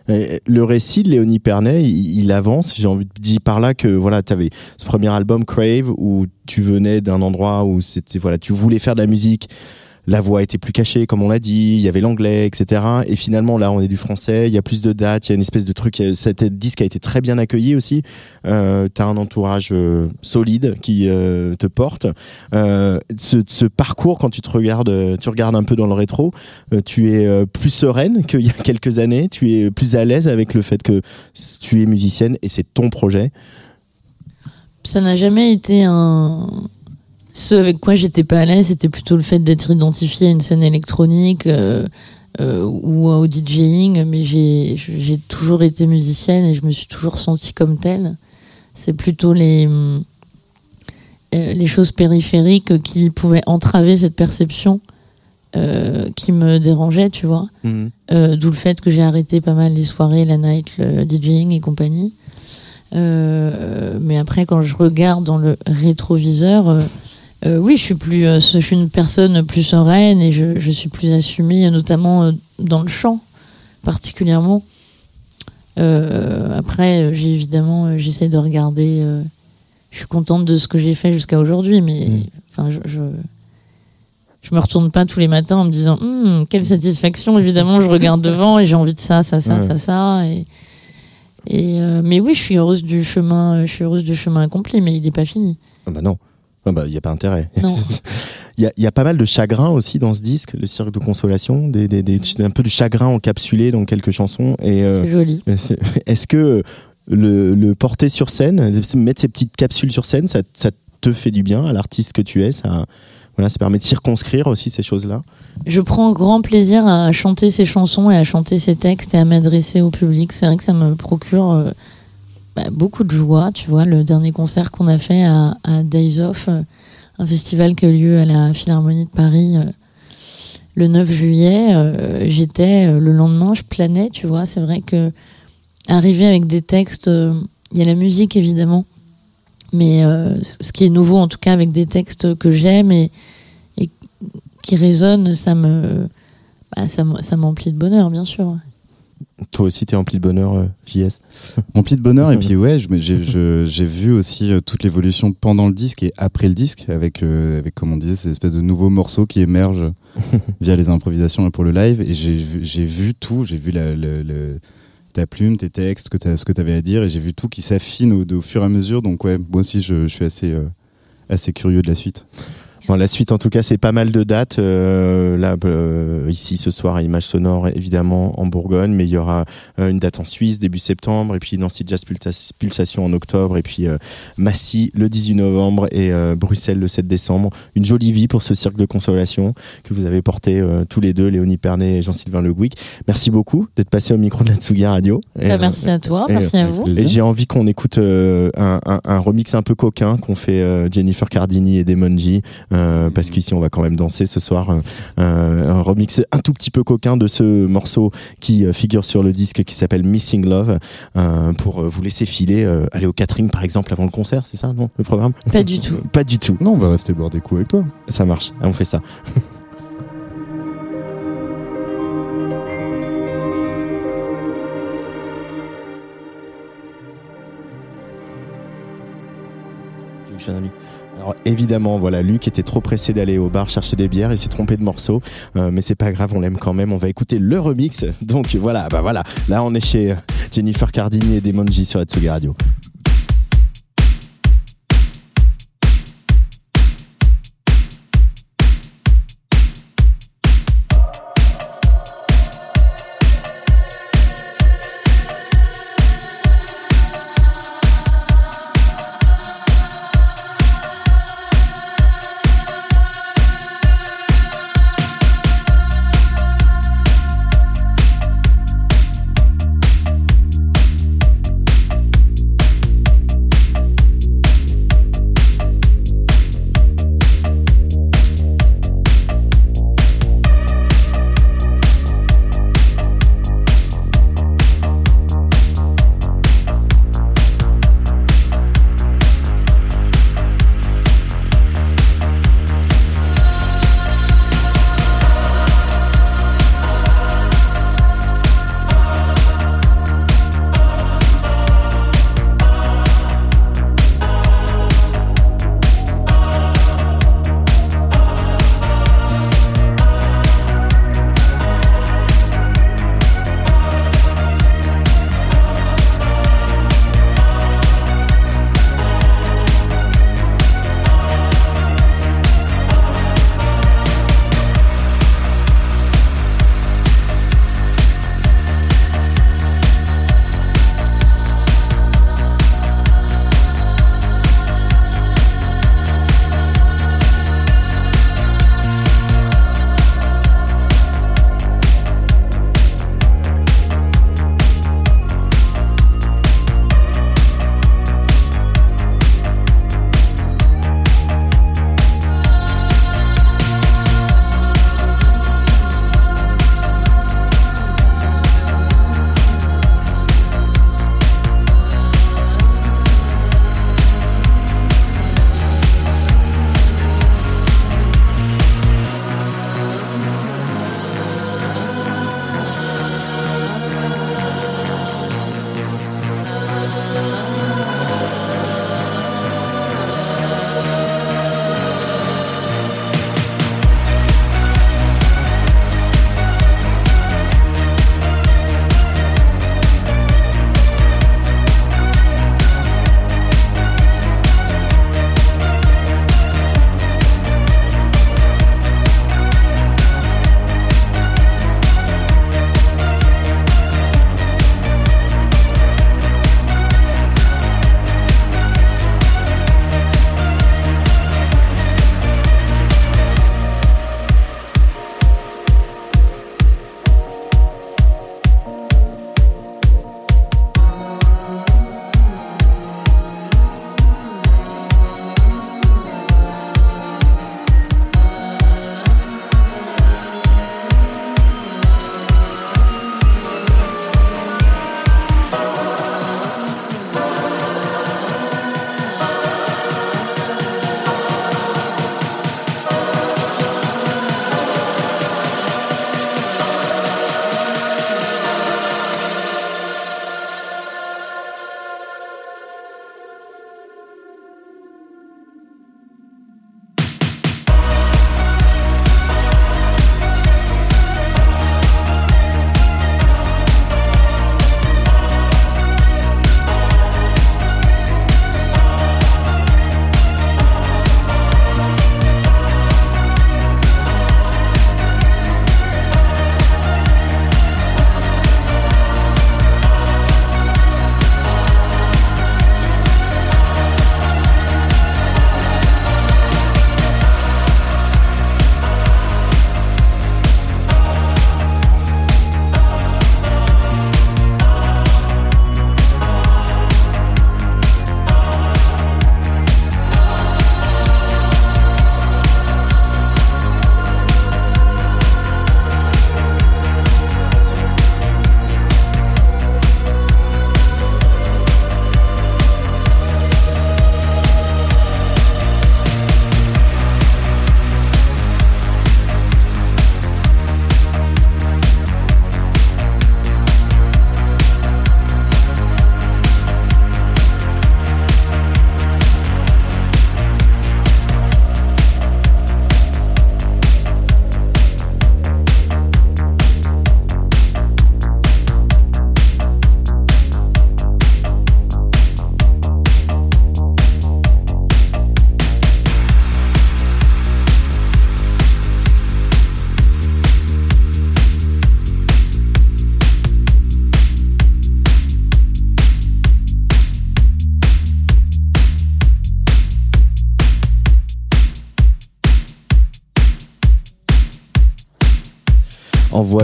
Le récit de Léonie Pernet, il, il avance. J'ai envie de dire par là que voilà, tu avais ce premier album Crave où tu venais d'un endroit où c'était voilà, tu voulais faire de la musique. La voix était plus cachée, comme on l'a dit. Il y avait l'anglais, etc. Et finalement, là, on est du français. Il y a plus de dates. Il y a une espèce de truc. Cet disque a été très bien accueilli aussi. Euh, T'as un entourage euh, solide qui euh, te porte. Euh, ce, ce parcours, quand tu te regardes, tu regardes un peu dans le rétro, tu es plus sereine qu'il y a quelques années, tu es plus à l'aise avec le fait que tu es musicienne et c'est ton projet. Ça n'a jamais été un. Ce avec quoi j'étais pas à l'aise, c'était plutôt le fait d'être identifié à une scène électronique euh, euh, ou au DJing, mais j'ai j'ai toujours été musicienne et je me suis toujours sentie comme telle. C'est plutôt les euh, les choses périphériques qui pouvaient entraver cette perception euh, qui me dérangeaient, tu vois. Euh, D'où le fait que j'ai arrêté pas mal les soirées, la night, le DJing et compagnie. Euh, mais après, quand je regarde dans le rétroviseur, euh, oui, je suis plus, euh, je suis une personne plus sereine et je, je suis plus assumée, notamment euh, dans le chant, particulièrement. Euh, après, j'ai évidemment, j'essaie de regarder. euh, je suis contente de ce que j'ai fait jusqu'à aujourd'hui, mais Mm. enfin, je, je je me retourne pas tous les matins en me disant Hum, quelle satisfaction. Évidemment, je regarde devant et j'ai envie de ça, ça, ça, Ouais. ça, ça. Et, et euh, mais oui, je suis heureuse du chemin. Je suis heureuse du chemin accompli, mais il n'est pas fini. Ah bah non. Il n'y a pas intérêt. Il y y a pas mal de chagrin aussi dans ce disque, le cirque de consolation, des, des, des- un peu de chagrin encapsulé dans quelques chansons. Et euh, C'est joli. est-ce que le, le porter sur scène, mettre ces petites capsules sur scène, ça, ça te fait du bien à l'artiste que tu es ça, voilà, ça permet de circonscrire aussi ces choses-là? Je prends grand plaisir à chanter ces chansons et à chanter ces textes et à m'adresser au public. C'est vrai que ça me procure euh, bah, beaucoup de joie. Tu vois, le dernier concert qu'on a fait à, Days Off, euh, un festival qui a eu lieu à la Philharmonie de Paris euh, le 9 juillet, euh, j'étais le lendemain, je planais. Tu vois, c'est vrai que arriver avec des textes, il y a la musique évidemment, mais ce qui est nouveau en tout cas avec des textes que j'aime et qui résonne, ça me, bah, ça m'emplit de bonheur, bien sûr. Toi aussi, tu es empli de bonheur, euh, JS. Empli de bonheur et puis ouais j'ai vu aussi euh, toute l'évolution pendant le disque et après le disque avec euh, avec comme on disait ces espèces de nouveaux morceaux qui émergent via les improvisations et pour le live. Et j'ai vu tout. J'ai vu la, le- le- ta plume tes textes que t'as- ce que tu avais à dire et j'ai vu tout qui s'affine au, au fur et à mesure. Donc ouais moi aussi je, je suis assez euh, assez curieux de la suite Bon, la suite, en tout cas, c'est pas mal de dates. Euh, là, euh, ici, ce soir, à Image Sonore, évidemment, en Bourgogne, mais il y aura euh, une date en Suisse, début septembre, et puis Nancy Jazz Pulsa- Pulsation en octobre, et puis euh, Massy le 18 novembre, et euh, Bruxelles le 7 décembre. Une jolie vie pour ce cirque de consolation que vous avez porté euh, tous les deux, Léonie Pernet et Jean-Sylvain Le Gouic. Merci beaucoup d'être passé au micro de la Tsugi Radio. Bah, merci à toi, et, merci à vous. et j'ai envie qu'on écoute euh, un, un- un remix un peu coquin qu'on fait euh, Jennifer Cardini et Damon G, euh, parce qu'ici on va quand même danser ce soir. euh, euh, un remix un tout petit peu coquin de ce morceau qui euh, figure sur le disque qui s'appelle Missing Love, euh, pour euh, vous laisser filer, euh, aller au catering par exemple avant le concert, c'est ça, non, le programme? Pas du tout. Pas du tout. Non, on va rester boire des coups avec toi. Ça marche, on fait ça. Alors évidemment, voilà, Luc était trop pressé d'aller au bar chercher des bières et s'est trompé de morceau, Euh, mais c'est pas grave, on l'aime quand même. On va écouter le remix. Donc voilà, bah voilà, là on est chez euh, Jennifer Cardini et Demonji sur Atsugi Radio.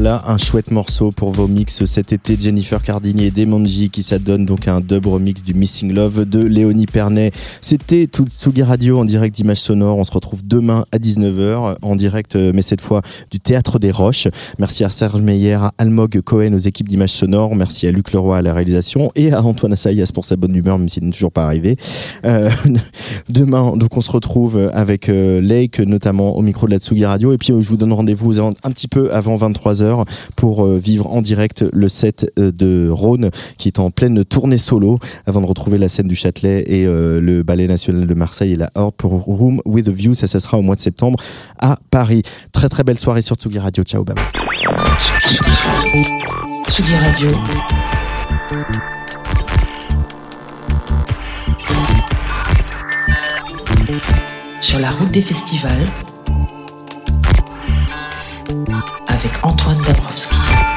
Un chouette morceau pour vos mix cet été. Jennifer Cardini et Demonji qui s'adonnent donc à un dub remix du Missing Love de Léonie Pernet. C'était Tsugi Radio en direct d'Images Sonore. On se retrouve demain à 19h en direct, euh, mais cette fois du Théâtre des Roches. Merci à Serge Meyer, à Almog Cohen aux équipes d'Images Sonore. Merci à Luc Leroy à la réalisation et à Antoine Assayas pour sa bonne humeur, même s'il n'est toujours pas arrivé. Euh, demain, donc on se retrouve avec euh, Lake, notamment au micro de la Tsugi Radio. Et puis je vous donne rendez-vous un petit peu avant 23h pour euh, vivre en direct le set euh, de Rhône qui est en pleine tournée solo avant de retrouver la scène du Châtelet et euh, le Ballet National de Marseille et la Horde pour Room with a View. Ça, ça sera au mois de septembre à Paris. Très très belle soirée sur Tsugi Radio. Ciao, bye Tsugi Radio. Sur la route des festivals avec Antoine Dabrowski.